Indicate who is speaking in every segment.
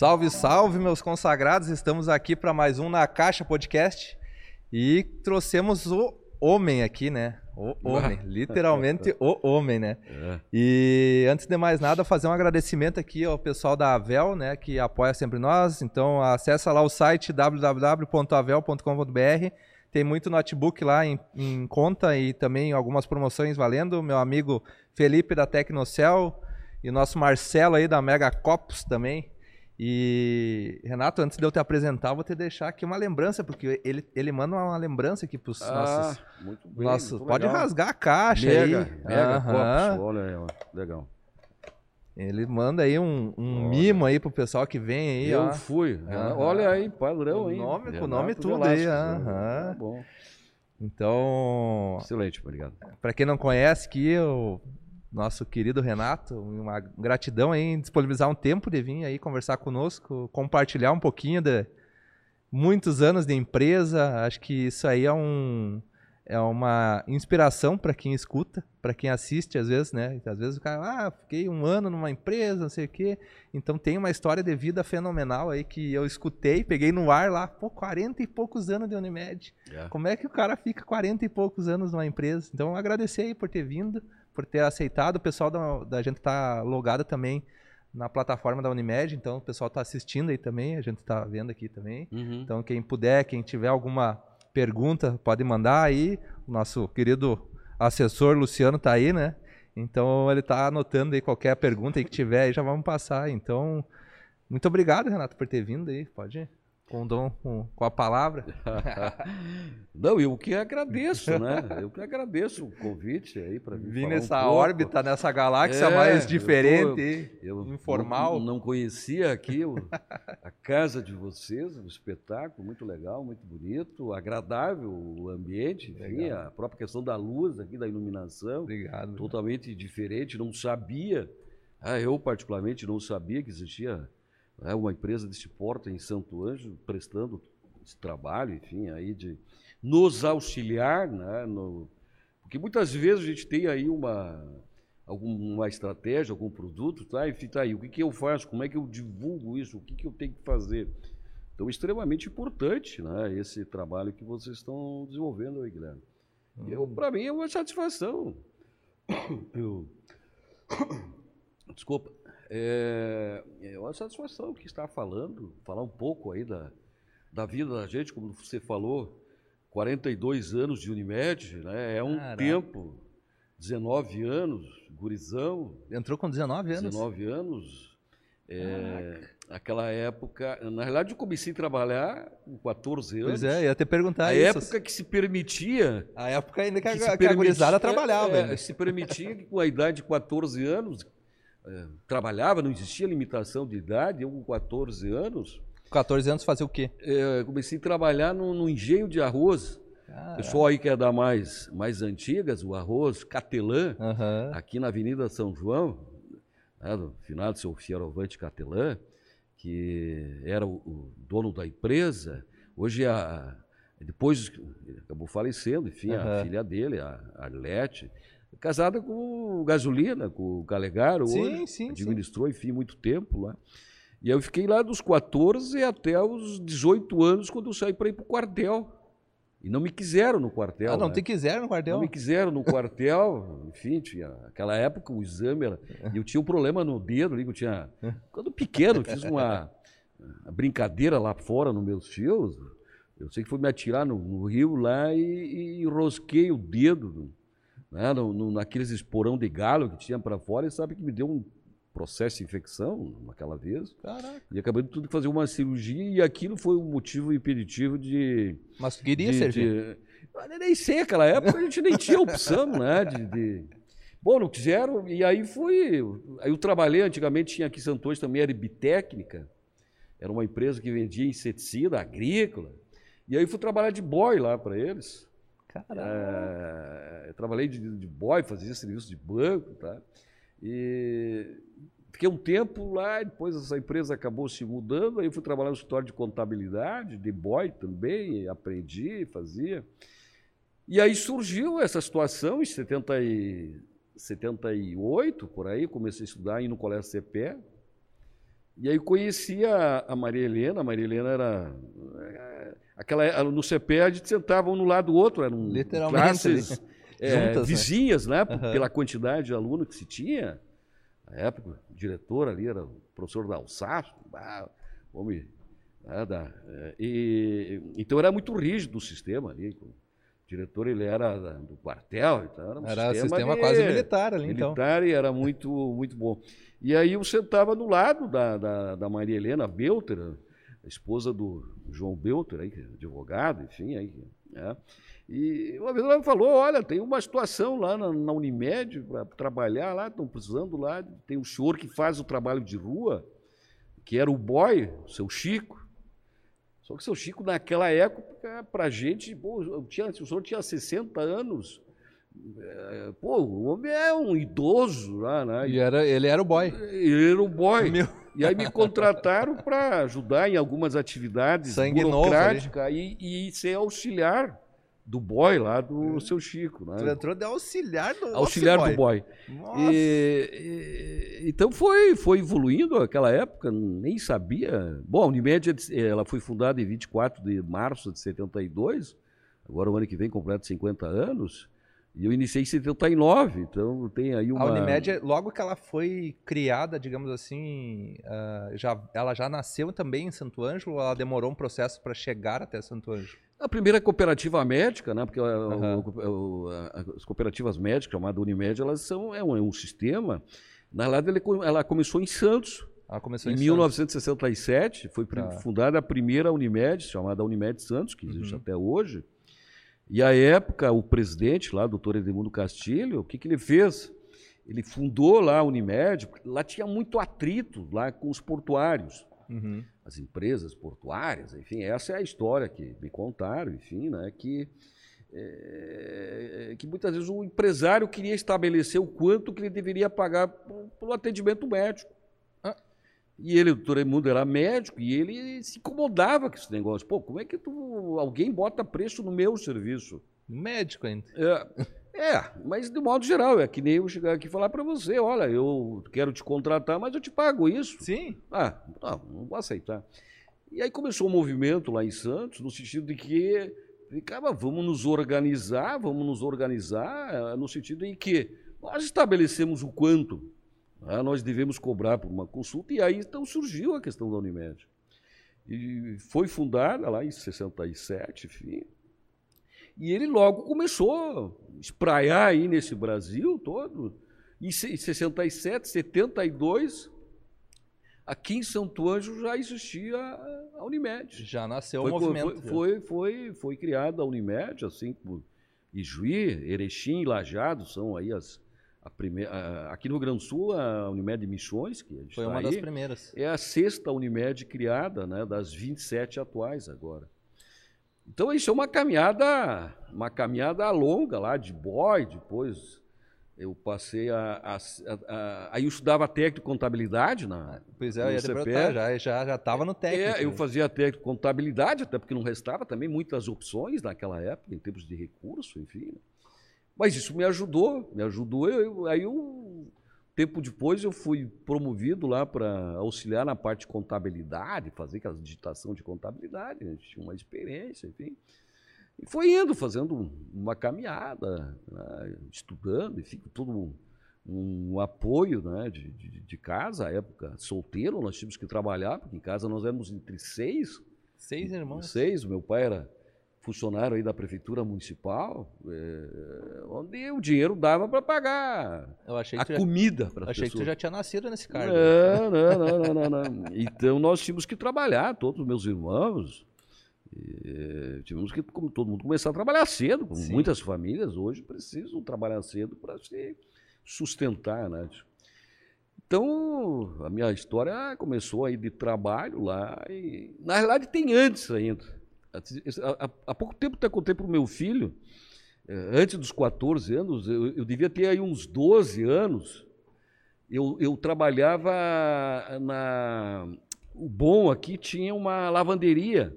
Speaker 1: Salve, salve, meus consagrados! Estamos aqui para mais um Na Caixa Podcast e trouxemos o homem aqui, né? O homem, literalmente o homem, né? É. E antes de mais nada, fazer um agradecimento aqui ao pessoal da Avel, né, que apoia sempre nós. Então, acessa lá o site www.avel.com.br. Tem muito notebook lá em, em, conta e também algumas promoções valendo. Meu amigo Felipe da Tecnocel e o nosso Marcelo aí da Mega Copos também. E, Renato, antes de eu te apresentar, vou te deixar aqui uma lembrança, porque ele, ele manda uma lembrança aqui para os ah, nossos. Muito bem. Nossos, muito pode legal. rasgar a caixa mega, aí.
Speaker 2: Mega, uhum. Copos, olha aí, legal.
Speaker 1: Ele manda aí um, um mimo aí pro pessoal que vem aí.
Speaker 2: Eu
Speaker 1: ó.
Speaker 2: fui. Uhum. Olha aí, padrão aí.
Speaker 1: Nome, com nome tudo Velasco, aí. Uhum. Bom. Então.
Speaker 2: Excelente, obrigado.
Speaker 1: Para quem não conhece, que eu nosso querido Renato, uma gratidão aí em disponibilizar um tempo de vir aí conversar conosco, compartilhar um pouquinho de muitos anos de empresa. Acho que isso aí é um é uma inspiração para quem escuta, para quem assiste às vezes, né? Às vezes o cara, ah, fiquei um ano numa empresa, não sei o quê. Então tem uma história de vida fenomenal aí que eu escutei, peguei no ar lá, pô, 40 e poucos anos de Unimed. Yeah. É. Como é que o cara fica 40 e poucos anos numa empresa? Então agradecer aí por ter vindo por ter aceitado. O pessoal da, da gente está logado também na plataforma da Unimed, então o pessoal está assistindo aí também, a gente está vendo aqui também. Uhum. Então quem puder, quem tiver alguma pergunta, pode mandar aí. O nosso querido assessor Luciano está aí, né? Então ele está anotando aí qualquer pergunta que tiver aí, já vamos passar. Então, muito obrigado, Renato, por ter vindo aí. Pode ir com, dom, com, com a palavra.
Speaker 2: Não, eu que agradeço, né? Eu que agradeço o convite aí para
Speaker 1: vir nessa um órbita, nessa galáxia é, mais diferente, eu, eu informal.
Speaker 2: Não, não, conhecia aqui o, a casa de vocês, o espetáculo, muito legal, muito bonito, agradável o ambiente, enfim, a própria questão da luz aqui, da iluminação.
Speaker 1: Obrigado.
Speaker 2: Totalmente diferente, não sabia. Ah, eu particularmente não sabia que existia é uma empresa deste porte em Santo Anjo, prestando esse trabalho, enfim, aí de nos auxiliar, né, no, porque muitas vezes a gente tem aí uma, alguma estratégia, algum produto, tá? E tá aí, o que, que eu faço? Como é que eu divulgo isso? O que, que eu tenho que fazer? Então, extremamente importante, né, esse trabalho que vocês estão desenvolvendo aí, Guilherme. Hum. Para mim é uma satisfação. Eu... Desculpa. É, é uma satisfação que está falando, falar um pouco aí da, da vida da gente, como você falou, 42 anos de Unimed, né? É um Caraca. tempo, 19 anos, gurizão.
Speaker 1: Entrou com 19 anos?
Speaker 2: 19 anos. É, aquela época, na realidade eu comecei a trabalhar com 14 anos.
Speaker 1: Pois é, ia até perguntar
Speaker 2: a
Speaker 1: isso.
Speaker 2: A época que se permitia...
Speaker 1: A época ainda que, que, a, que a gurizada trabalhava. É,
Speaker 2: se permitia que com a idade de 14 anos, é, trabalhava, não existia limitação de idade, eu com 14 anos.
Speaker 1: 14 anos fazer o quê?
Speaker 2: É, comecei a trabalhar no, no engenho de arroz. Caraca. Pessoal aí que é da mais, mais antigas, o arroz Catelã, uhum. aqui na Avenida São João, né, no final do seu Fierovante Catelã, que era o, o, dono da empresa. Hoje, a, depois acabou falecendo, enfim, uhum. a filha dele, a Arlete, casada com gasolina, com o Calegaro, sim, hoje, sim, administrou, sim. enfim, muito tempo lá. E aí eu fiquei lá dos 14 até os 18 anos, quando eu saí para ir para o quartel. E não me quiseram no quartel.
Speaker 1: Ah, não
Speaker 2: né?
Speaker 1: te quiseram no quartel?
Speaker 2: Não me quiseram no quartel. Enfim, tinha, naquela época o exame era. Eu tinha um problema no dedo ali, que eu tinha. Quando pequeno, fiz uma, uma brincadeira lá fora nos meus fios. Eu sei que foi me atirar no, no rio lá e, e rosquei o dedo né, no, no, naqueles esporão de galo que tinha para fora, e sabe que me deu um processo de infecção naquela vez. Caraca. E acabei de tudo fazer uma cirurgia e aquilo foi o um motivo impeditivo de.
Speaker 1: Mas tu queria de, servir?
Speaker 2: De, nem sei, naquela época a gente nem tinha opção, né? De, de... Bom, não quiseram, e aí fui. Aí eu trabalhei, antigamente tinha aqui em Santos também, era Bitécnica, era uma empresa que vendia inseticida agrícola. E aí fui trabalhar de boy lá para eles. É, eu trabalhei de, de boy, fazia serviço de banco, tá? E fiquei um tempo lá, depois essa empresa acabou se mudando, aí eu fui trabalhar no escritório de contabilidade, de boy também, aprendi, fazia. E aí surgiu essa situação em 70 e, 78, por aí, comecei a estudar, ir no colégio CPE, E aí conheci a, Maria Helena, a Maria Helena era. É, aquela, no CPE a gente sentava um no lado do outro, eram
Speaker 1: Literalmente,
Speaker 2: classes é, Juntas, né? vizinhas, né? né? Uhum. Pela quantidade de aluno que se tinha. Na época, o diretor ali era o professor da Alsácio, homem. Né, da, é, e, então era muito rígido o sistema ali. Diretor ele era do quartel, então era um
Speaker 1: era sistema, sistema de, quase militar ali,
Speaker 2: militar, então. Militar e era muito, muito bom. E aí eu sentava do lado da, da, da Maria Helena Belter, a esposa do João Belter, aí, é advogado, enfim. Aí, né? E uma vez ela me falou, olha, tem uma situação lá na, na Unimed para trabalhar lá, estão precisando lá, tem um senhor que faz o trabalho de rua, que era o boy, o seu Chico. Só que o seu Chico, naquela época, para a gente, pô, tinha, o senhor tinha 60 anos, é, pô, o homem é um idoso lá, né?
Speaker 1: E era, ele era o boy.
Speaker 2: Ele era o boy. Meu... E aí me contrataram para ajudar em algumas atividades
Speaker 1: Sangue burocráticas
Speaker 2: e, e ser auxiliar do boy lá do é. seu Chico. Né?
Speaker 1: Tu entrou de auxiliar do
Speaker 2: Auxiliar boy. do boy. E, e, então foi, foi evoluindo aquela época, nem sabia. Bom, a Unimed ela foi fundada em 24 de março de 72, agora o ano que vem completa 50 anos. E eu iniciei em 79, então tem aí uma...
Speaker 1: A Unimed, logo que ela foi criada, digamos assim, uh, já, ela já nasceu também em Santo Ângelo ou ela demorou um processo para chegar até Santo Ângelo?
Speaker 2: A primeira cooperativa médica, né, porque uhum. o, o, as cooperativas médicas, chamada Unimed, elas são é um, é um sistema. Na verdade, ela, ela começou em Santos,
Speaker 1: ela começou
Speaker 2: em, em 1967, foi tá. fundada a primeira Unimed, chamada Unimed Santos, que existe uhum. até hoje. E à época, o presidente lá, doutor Edmundo Castilho, o que, que ele fez? Ele fundou lá a Unimed, lá tinha muito atrito lá com os portuários, uhum. as empresas portuárias, enfim, essa é a história que me contaram, enfim, né, que, é, que muitas vezes o empresário queria estabelecer o quanto que ele deveria pagar pelo atendimento médico. E ele, o doutor Raimundo, era médico e ele se incomodava com esse negócio. Pô, como é que tu, alguém bota preço no meu serviço?
Speaker 1: Médico ainda.
Speaker 2: É, é, mas de modo geral, é que nem eu chegar aqui e falar para você, olha, eu quero te contratar, mas eu te pago isso.
Speaker 1: Sim.
Speaker 2: Ah, não, não vou aceitar. E aí começou um movimento lá em Santos, no sentido de que, ficava, vamos nos organizar, vamos nos organizar, no sentido em que nós estabelecemos o quanto ah, nós devemos cobrar por uma consulta, e aí então surgiu a questão da Unimed. E foi fundada lá em 67, enfim. E ele logo começou a espraiar aí nesse Brasil todo. Em 67, 72, aqui em Santo Anjo já existia a Unimed.
Speaker 1: Já nasceu
Speaker 2: foi,
Speaker 1: o movimento.
Speaker 2: Foi, foi, foi, foi criada a Unimed, assim como Ijuí, Erechim e Lajado são aí as, a primeira, a, aqui no Rio Grande do Sul, a Unimed Missões, que
Speaker 1: foi uma
Speaker 2: aí,
Speaker 1: das primeiras.
Speaker 2: É a sexta Unimed criada, né, das 27 atuais agora. Então isso é uma caminhada, uma caminhada longa lá de boy, depois eu passei a, a, a, aí eu estudava técnico contabilidade na
Speaker 1: Pois é, eu ia já já já estava no técnico.
Speaker 2: É, eu fazia técnico contabilidade, até porque não restava também muitas opções naquela época em termos de recurso, enfim. Mas isso me ajudou, me ajudou. Eu, aí, um tempo depois, eu fui promovido lá para auxiliar na parte de contabilidade, fazer aquela digitação de contabilidade. A gente tinha uma experiência, enfim. E foi indo, fazendo uma caminhada, né, estudando, enfim, todo um, um apoio né, de, de, de, casa, à época solteiro, nós tínhamos que trabalhar, porque em casa nós éramos entre seis.
Speaker 1: Seis irmãos?
Speaker 2: Seis, meu pai era funcionário aí da prefeitura municipal, é, onde o dinheiro dava para pagar a comida para
Speaker 1: as Achei pessoas. que tu já tinha nascido nesse cargo.
Speaker 2: Não, não, não, não, não, não. Então nós tínhamos que trabalhar, todos os meus irmãos, e, tivemos que, como todo mundo, começar a trabalhar cedo. Sim. Muitas famílias hoje precisam trabalhar cedo para se sustentar, né? Então, a minha história começou aí de trabalho lá e, na realidade, tem antes ainda. Há, pouco tempo até contei para o meu filho, eh, antes dos 14 anos, eu, eu, devia ter aí uns 12 anos, eu, eu trabalhava na. O bom aqui tinha uma lavanderia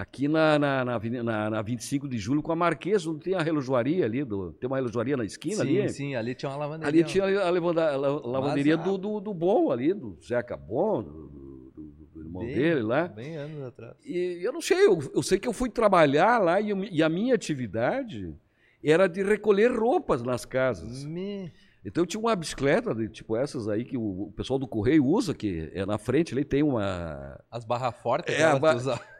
Speaker 2: aqui na, na, na, na, na 25 de julho com a Marquesa, onde tem a relojoaria ali, do, tem uma relojoaria na esquina
Speaker 1: sim,
Speaker 2: ali.
Speaker 1: Sim, sim, ali tinha uma lavanderia.
Speaker 2: Ali tinha a, lavanda, a lavanderia do, do, do, Bom ali, do Zeca Bom, do, do irmão bem, dele lá.
Speaker 1: Bem anos atrás.
Speaker 2: E eu não sei, eu, eu sei que eu fui trabalhar lá e, e, a minha atividade era de recolher roupas nas casas. Me... Então eu tinha uma bicicleta, de, tipo essas aí que o, o, pessoal do correio usa, que é na frente, ali tem uma.
Speaker 1: As barras fortes
Speaker 2: é, ba...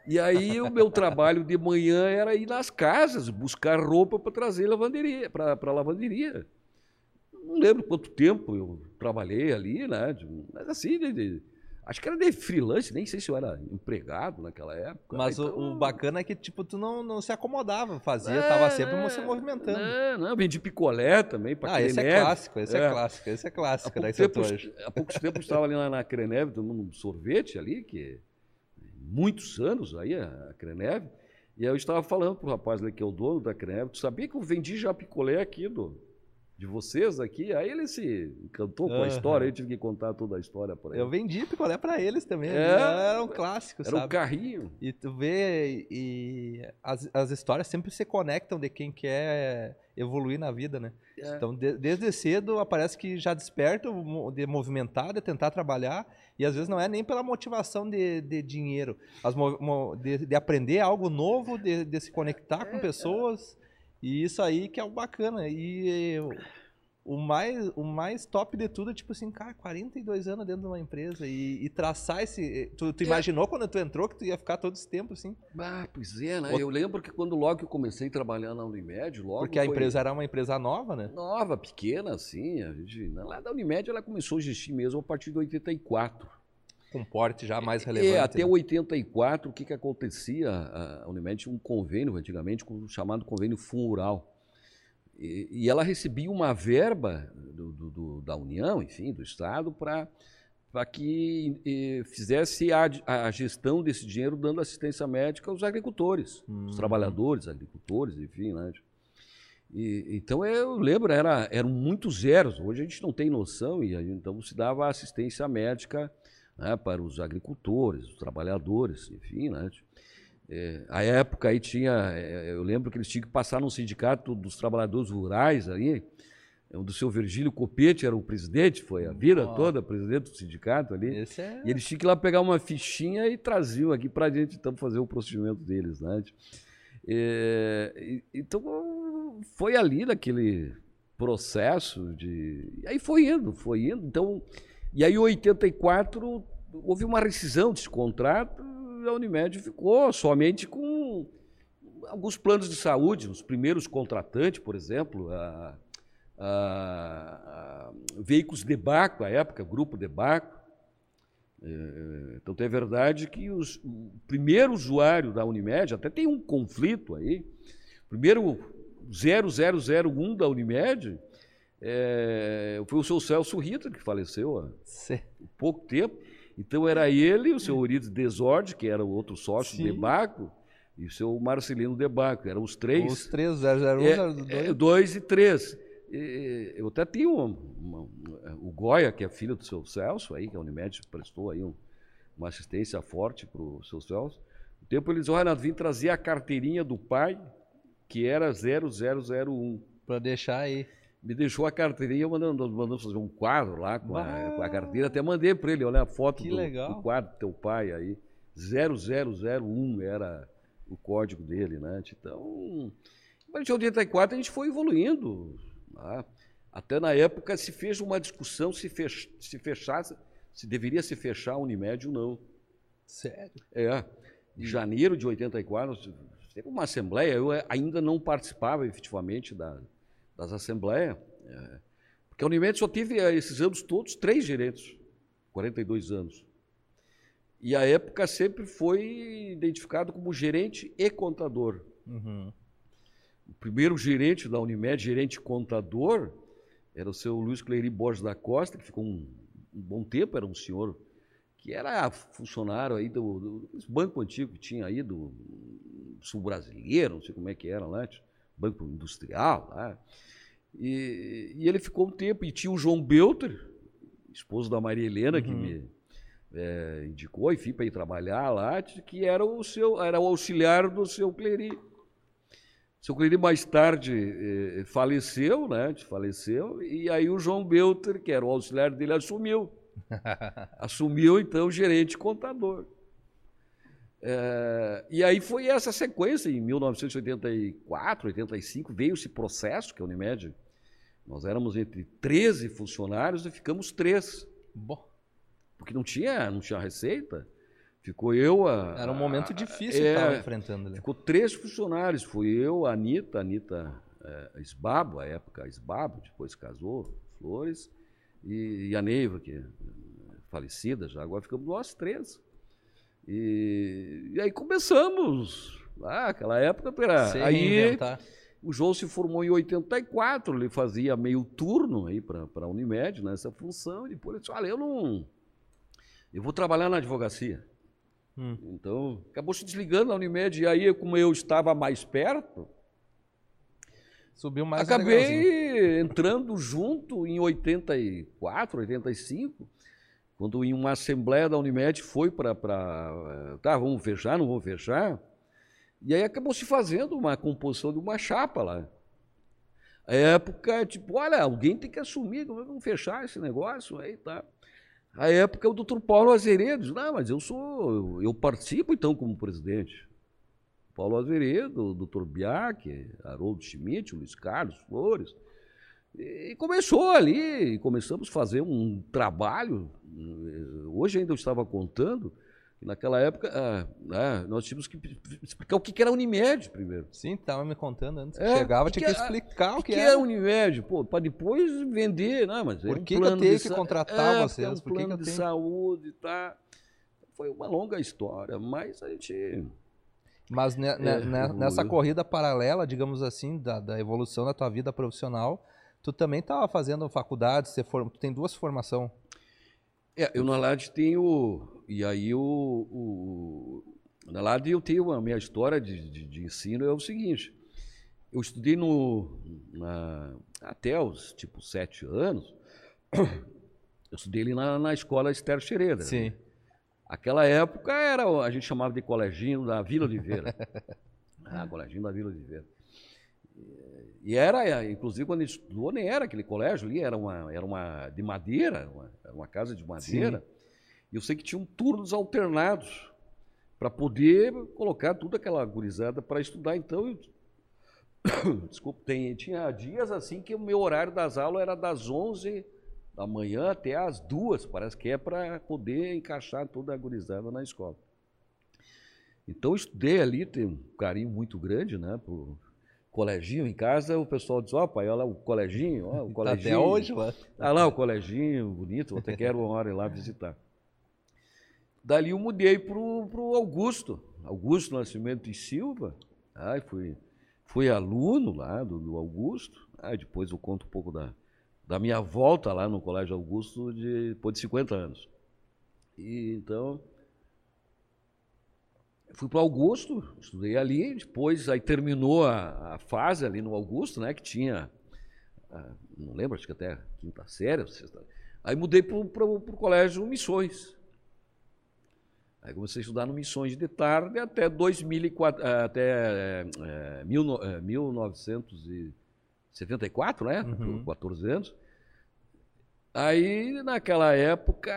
Speaker 2: E aí o meu trabalho de manhã era ir nas casas, buscar roupa para trazer lavanderia, para a lavanderia. Não lembro quanto tempo eu trabalhei ali, né? Mas assim, de, de, Acho que era de freelance, nem sei se eu era empregado naquela época.
Speaker 1: Mas então, o, o, bacana é que, tipo, tu não, não se acomodava, fazia, é, tava sempre é, se movimentando.
Speaker 2: É, não, vendi picolé também para Ah,
Speaker 1: esse é clássico, esse é, é clássico, esse é clássico há
Speaker 2: da tempo, Há poucos tempos estava ali na, na Creneve tomando um sorvete ali, que muitos anos aí, a Creneve, e aí eu estava falando pro rapaz ali que é o dono da Creneve, tu sabia que eu vendi já picolé aqui do de vocês aqui, aí ele se encantou com a história, eu tive que contar toda a história para ele.
Speaker 1: Eu vendi picolé para eles também, é, era um clássico,
Speaker 2: era
Speaker 1: sabe?
Speaker 2: um carrinho.
Speaker 1: E tu vê, e as, as histórias sempre se conectam de quem quer evoluir na vida, né? É. Então, de, desde cedo, aparece que já desperta de movimentar, de tentar trabalhar, e às vezes não é nem pela motivação de, de dinheiro, as, de, de, aprender algo novo, de, de se conectar com é, pessoas e isso aí que é o bacana. E o mais, o mais top de tudo é tipo assim, cara, 42 anos dentro de uma empresa e, e traçar esse. Tu, tu é. imaginou quando tu entrou que tu ia ficar todo esse tempo assim?
Speaker 2: Ah, pois é, né? Eu lembro que quando logo que eu comecei a trabalhar na Unimed, logo.
Speaker 1: Porque a foi... empresa era uma empresa nova, né?
Speaker 2: Nova, pequena, assim. A gente, lá da Unimed ela começou a existir mesmo a partir de 84
Speaker 1: com porte já mais relevante. É,
Speaker 2: até né? 84, o que, que acontecia? A Unimed tinha um convênio, antigamente, chamado convênio FUNRURAL. E, e ela recebia uma verba do, do, do, da União, enfim, do Estado, para que e, fizesse a, a, gestão desse dinheiro dando assistência médica aos agricultores, hum. os trabalhadores, agricultores, enfim, né? E, então eu lembro, era, eram muitos zeros. Hoje a gente não tem noção, e então se dava assistência médica né, para os agricultores, os trabalhadores, enfim, né? É, a época aí tinha, é, eu lembro que eles tinham que passar no sindicato dos trabalhadores rurais ali, onde o seu Virgílio Copete era o presidente, foi a vida oh. toda presidente do sindicato ali. É... E eles tinham que ir lá pegar uma fichinha e traziam aqui para a gente então fazer o procedimento deles, né? É, então foi ali naquele processo de, e aí foi indo, foi indo. Então e aí, em 84, houve uma rescisão desse contrato e a Unimed ficou somente com alguns planos de saúde, os primeiros contratantes, por exemplo, a, a, a Veículos Debaco, à época, Grupo Debaco. É, então, é verdade que os, o primeiro usuário da Unimed, até tem um conflito aí, primeiro 0001 da Unimed é, foi o seu Celso Rita, que faleceu há pouco tempo. Então era ele, o seu Eurides Desorde, que era o outro sócio Sim. do Debaco, e o seu Marcelino Debaco. Eram os três.
Speaker 1: Os três, 001,
Speaker 2: é, 02. É, dois e três. E, eu até tenho uma, uma, o Goya, que é filho do seu Celso, aí, que a Unimed prestou aí um, uma assistência forte para o seu Celso. O tempo eles, olha, vim trazer a carteirinha do pai, que era 0001.
Speaker 1: Para deixar aí
Speaker 2: me deixou a carteirinha, mandando, mandando fazer um quadro lá com a, com a carteira, até mandei para ele, olha a foto do, do, quadro do teu pai aí, 0001 era o código dele, né? Então, a partir de 84 a gente foi evoluindo, né? até na época se fez uma discussão se, fech, se fechasse, se deveria se fechar a Unimed ou não.
Speaker 1: Sério?
Speaker 2: É, em janeiro de 84 teve uma assembleia, eu ainda não participava efetivamente da das assembleias. É, porque a Unimed só teve eh, esses anos todos três gerentes, 42 anos. E a época sempre foi identificado como gerente e contador. Uhum. O primeiro gerente da Unimed, gerente contador, era o seu Luiz Cleiri Borges da Costa, que ficou um, um bom tempo, era um senhor que era funcionário aí do, do, do banco antigo que tinha aí, do Sul Brasileiro, não sei como é que era lá, Banco Industrial lá. E, e, ele ficou um tempo, e tinha o João Belter, esposo da Maria Helena, uhum. que me, é, indicou, enfim, para ir trabalhar lá, que era o seu, era o auxiliar do seu Cleri. Seu Cleri mais tarde eh, faleceu, né? Faleceu, e aí o João Belter, que era o auxiliar dele, assumiu. assumiu, então, o gerente contador. É, e aí foi essa sequência, em 1984, 85, veio esse processo que a Unimed, nós éramos entre 13 funcionários e ficamos três. Bom. Porque não tinha, não tinha receita. Ficou eu, a.
Speaker 1: Era um momento difícil é, que estava enfrentando ali.
Speaker 2: Ficou três funcionários. Fui eu, a Anitta, a Anitta é, Esbabo, a época Esbabo, depois casou, Flores, e, e a Neiva, que é falecida já, agora ficamos nós três. E, e aí começamos. Ah, aquela época era. Sem aí inventar. o João se formou em 84, ele fazia meio turno aí para a Unimed nessa função, e depois ele disse: Olha, eu não. Eu vou trabalhar na advocacia. Hum. Então, acabou se desligando da Unimed. E aí, como eu estava mais perto,
Speaker 1: subiu mais
Speaker 2: Acabei entrando junto em 84, 85, quando em uma assembleia da Unimed foi para. Tá, vamos fechar, não vamos fechar. E aí acabou se fazendo uma composição de uma chapa lá. A época, tipo, olha, alguém tem que assumir, vamos fechar esse negócio aí, tá? A época o doutor Paulo Azeredo não, mas eu sou, eu participo então como presidente. Paulo Azeredo, o doutor Biak, Haroldo Schmidt, Luiz Carlos Flores. E começou ali, começamos a fazer um trabalho. Hoje ainda eu estava contando que naquela época ah, ah, nós tínhamos que explicar o que era Unimed primeiro.
Speaker 1: Sim, estava me contando antes. É, chegava, tinha que, que explicar o que,
Speaker 2: que
Speaker 1: era.
Speaker 2: a Unimed, pô, para depois vender. Não, mas
Speaker 1: Por que, um que eu tenho que contratar é, vocês? É
Speaker 2: um plano de tenho... saúde, tá? Foi uma longa história, mas a gente.
Speaker 1: Mas ne, é, ne, nessa corrida paralela, digamos assim, da, da evolução da tua vida profissional, Tu também estava fazendo faculdade, você for, tu tem duas formações.
Speaker 2: É, eu na LAD tenho. E aí o, o, na LAD eu tenho a minha história de, de, de, ensino é o seguinte. Eu estudei no. Na, até os tipo sete anos. Eu estudei ali na, na escola Esther Xereda. Né?
Speaker 1: Sim. Né?
Speaker 2: Aquela época era, a gente chamava de coleginho da Vila Oliveira. ah, coleginho da Vila Oliveira. E era, inclusive, quando gente estudou, nem era aquele colégio ali, era uma, era uma de madeira, uma, uma casa de madeira. Sim. E eu sei que tinham turnos alternados para poder colocar toda aquela gurizada para estudar. Então, eu, desculpa, tem, tinha dias assim que o meu horário das aulas era das 11 da manhã até as duas, parece que é para poder encaixar toda a gurizada na escola. Então, eu estudei ali, tenho um carinho muito grande, né, por, coleginho em casa, o pessoal diz, ó, oh, pai, olha lá o coleginho, ó, o coleginho.
Speaker 1: Tá até hoje lá.
Speaker 2: Tá lá o coleginho, bonito, até quero uma hora ir lá visitar. Dali eu mudei para o Augusto, Augusto Nascimento e Silva. Aí fui, fui aluno lá do, do Augusto. Aí depois eu conto um pouco da, da minha volta lá no Colégio Augusto de, depois de 50 anos. E, então, Fui para o Augusto, estudei ali, depois aí terminou a, a, fase ali no Augusto, né, que tinha, ah, não lembro, acho que até quinta série, sexta, aí mudei para o colégio Missões. Aí comecei a estudar no Missões de tarde até 2004, ah, até é, é, 1974, né, uhum. 14 anos. Aí, naquela época,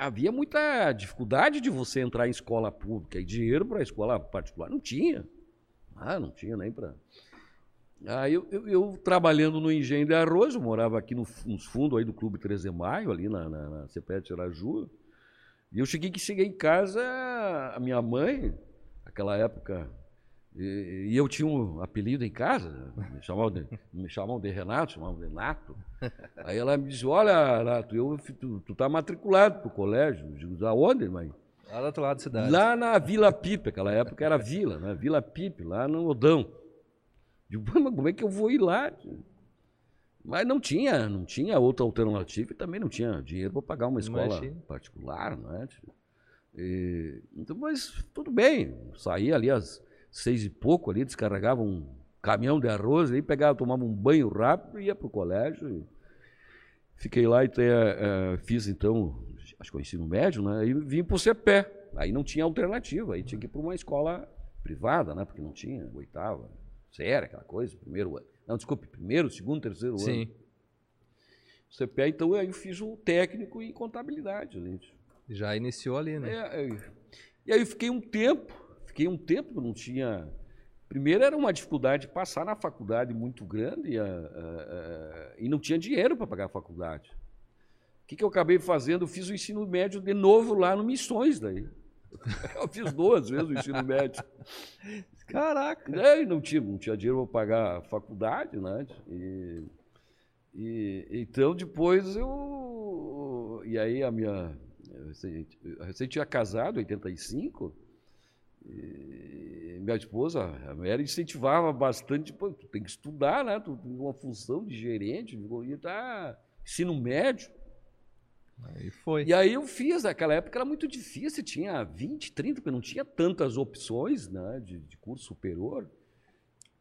Speaker 2: havia muita dificuldade de você entrar em escola pública e dinheiro para escola particular não tinha. Ah, não tinha nem para. Aí eu, eu, eu, trabalhando no engenho de arroz, eu morava aqui no, nos fundos aí do Clube 13 de Maio, ali na, na, na CPE de Araju. E eu cheguei que cheguei em casa, a minha mãe, naquela época, e, e, eu tinha um apelido em casa, me chamavam de, me chamavam de Renato, chamavam de Nato. Aí ela me disse, olha, Nato, eu, tu, tu tá matriculado pro colégio. Eu digo, aonde, mãe?
Speaker 1: Lá do outro lado da cidade.
Speaker 2: Lá na Vila Pipe, aquela época era vila, né? Vila Pipe, lá no Odão. Digo, mas como é que eu vou ir lá? Mas não tinha, não tinha outra alternativa e também não tinha dinheiro para pagar uma escola Imagina. particular, né? E, então, mas tudo bem, saí ali às seis e pouco ali, descarregava um caminhão de arroz, aí pegava, tomava um banho rápido e ia para o colégio. Fiquei lá e até, é, fiz então, acho que o ensino médio, né? E vim para o CPE. Aí não tinha alternativa, aí tinha que ir para uma escola privada, né? Porque não tinha oitava, séria, aquela coisa, primeiro ano. Não, desculpe, primeiro, segundo, terceiro Sim. ano. Sim. CPE, então aí eu fiz o técnico em contabilidade, gente.
Speaker 1: Já iniciou ali, né?
Speaker 2: É, e aí eu fiquei um tempo, fiquei um tempo, não tinha. Primeiro era uma dificuldade de passar na faculdade muito grande e, a, a, a, e não tinha dinheiro para pagar a faculdade. O que, que eu acabei fazendo? Eu fiz o ensino médio de novo lá no Missões daí. Eu fiz duas vezes o ensino médio.
Speaker 1: Caraca!
Speaker 2: É, não tinha, não tinha dinheiro para pagar a faculdade, né? E, e, então depois eu. E aí a minha. Eu recém tinha casado, em 85. E minha esposa, a Mary, incentivava bastante. Pô, tu tem que estudar, né? Tu tem uma função de gerente, e tá ensino médio.
Speaker 1: Aí foi.
Speaker 2: E aí eu fiz, naquela época era muito difícil, tinha 20, 30, porque não tinha tantas opções né, de, de curso superior.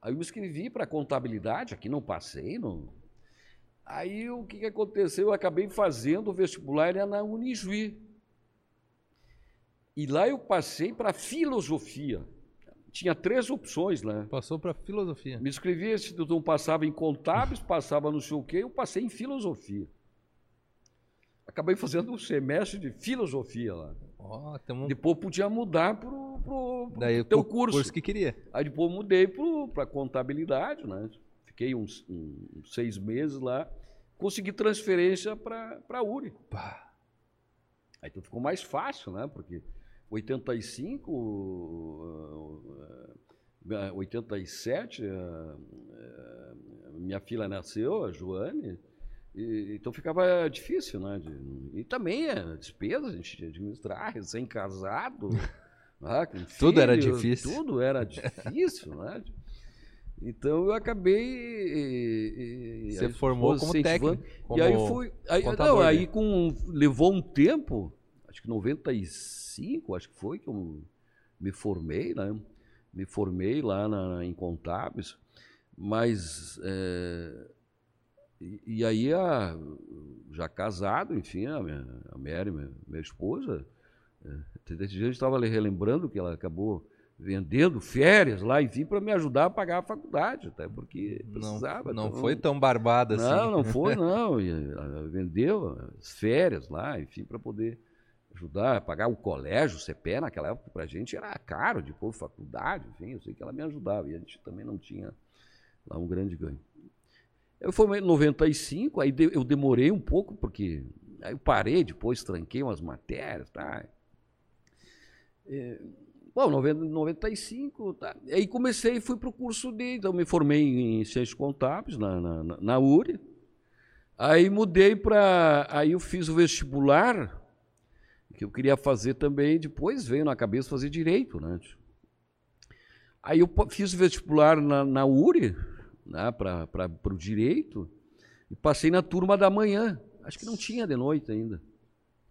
Speaker 2: Aí eu me inscrevi para contabilidade, aqui não passei. Não... Aí o que, que aconteceu? Eu acabei fazendo o vestibular na Unijuí. E lá eu passei para filosofia. Tinha três opções lá.
Speaker 1: Passou para filosofia.
Speaker 2: Me inscrevi, se não passava em contábeis, passava no sei o quê, eu passei em filosofia acabei fazendo um semestre de filosofia lá.
Speaker 1: Oh, tamo...
Speaker 2: Depois podia mudar para o teu curso.
Speaker 1: curso que queria.
Speaker 2: Aí depois mudei para contabilidade, né? Fiquei uns, uns, seis meses lá, consegui transferência para a URI. Pá. Aí então ficou mais fácil, né? Porque 85, 87, minha filha nasceu, a Joane, e, então ficava difícil, né? De, e também a despesa, a gente tinha que administrar, recém-casado.
Speaker 1: né? tudo era difícil.
Speaker 2: Tudo era difícil, né? Então eu acabei.
Speaker 1: E, e, Você formou como técnico. Como
Speaker 2: e aí fui. Aí, não, aí com, levou um tempo, acho que 95, acho que foi, que eu me formei, né? Me formei lá na, em contábeis, mas. É, e, e aí, a, já casado, enfim, a, minha, a Mary, minha, minha esposa, é, desse dia estava relembrando que ela acabou vendendo férias lá, enfim, para me ajudar a pagar a faculdade, até porque precisava.
Speaker 1: Não, não então, foi tão barbada
Speaker 2: assim. Não, não foi, não. Ela vendeu as férias lá, enfim, para poder ajudar a pagar o colégio, o CPE, naquela época, para a gente era caro, depois faculdade, enfim, eu sei que ela me ajudava, e a gente também não tinha lá um grande ganho. Eu fui em 95, aí eu demorei um pouco, porque aí eu parei depois, tranquei umas matérias, tá? É, bom, 95, tá? Aí comecei, fui para o curso de. Então, me formei em Ciências Contábeis na, na, na URI. Aí mudei para. Aí eu fiz o vestibular, que eu queria fazer também, depois veio na cabeça fazer direito, né? Aí eu fiz vestibular na, na URI, né, para o direito e passei na turma da manhã. Acho que não tinha de noite ainda.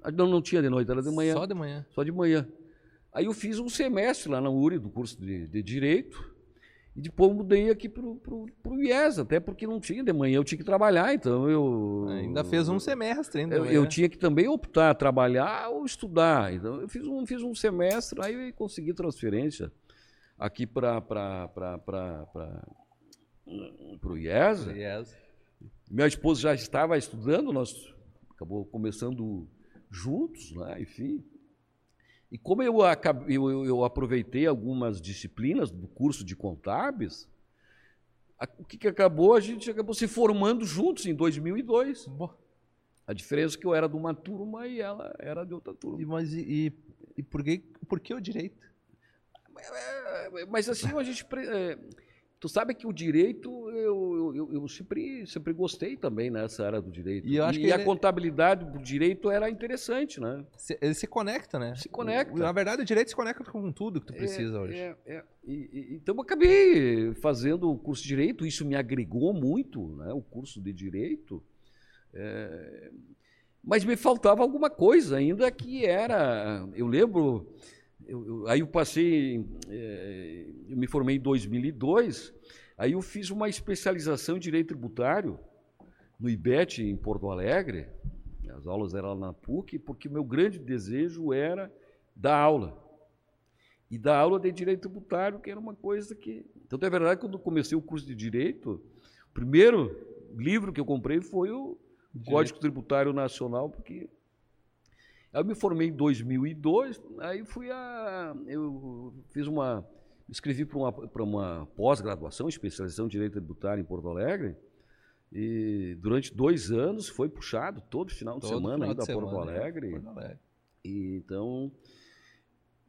Speaker 2: Ah, não, não tinha de noite, era de manhã.
Speaker 1: Só de manhã.
Speaker 2: Só de manhã. Aí eu fiz um semestre lá na URI, do curso de, de Direito, e depois mudei aqui para o IES, até porque não tinha de manhã, eu tinha que trabalhar, então eu...
Speaker 1: Ainda fez um semestre ainda.
Speaker 2: Eu, eu tinha que também optar, trabalhar ou estudar. Então eu fiz um, fiz um semestre, aí consegui transferência aqui para o IESA. IESA. Minha esposa já estava estudando, nós acabou começando juntos, né? enfim. E como eu, eu, eu, aproveitei algumas disciplinas do curso de contábeis, a, o que, que, acabou? A gente acabou se formando juntos em 2002. Boa. A diferença é que eu era de uma turma e ela era de outra turma.
Speaker 1: E, mas e, e por, que, por que o direito?
Speaker 2: Mas assim, a gente... É, Tu sabe que o direito, eu, eu, eu, sempre, sempre gostei também nessa área do direito. E, e a ele... contabilidade do direito era interessante, né?
Speaker 1: Se, ele se conecta, né?
Speaker 2: Se conecta.
Speaker 1: Na verdade, o direito se conecta com tudo que tu é, precisa é, hoje.
Speaker 2: É, é. E, e, então, eu acabei fazendo o curso de direito, isso me agregou muito, né? O curso de direito. É... Mas me faltava alguma coisa ainda que era. Eu lembro eu, eu, aí eu passei, é, eu me formei em 2002, aí eu fiz uma especialização em direito tributário no IBET, em Porto Alegre, as aulas eram na PUC, porque o meu grande desejo era dar aula. E dar aula de direito tributário, que era uma coisa que. Então, é verdade, quando eu comecei o curso de direito, o primeiro livro que eu comprei foi o Código Tributário Nacional, porque Aí eu me formei em 2002, aí fui a. Eu fiz uma. Escrevi para uma, uma pós-graduação, especialização em Direito Tributário em Porto Alegre. E durante dois anos foi puxado todo final de todo semana ainda a Porto Alegre. Porto Alegre. E, então.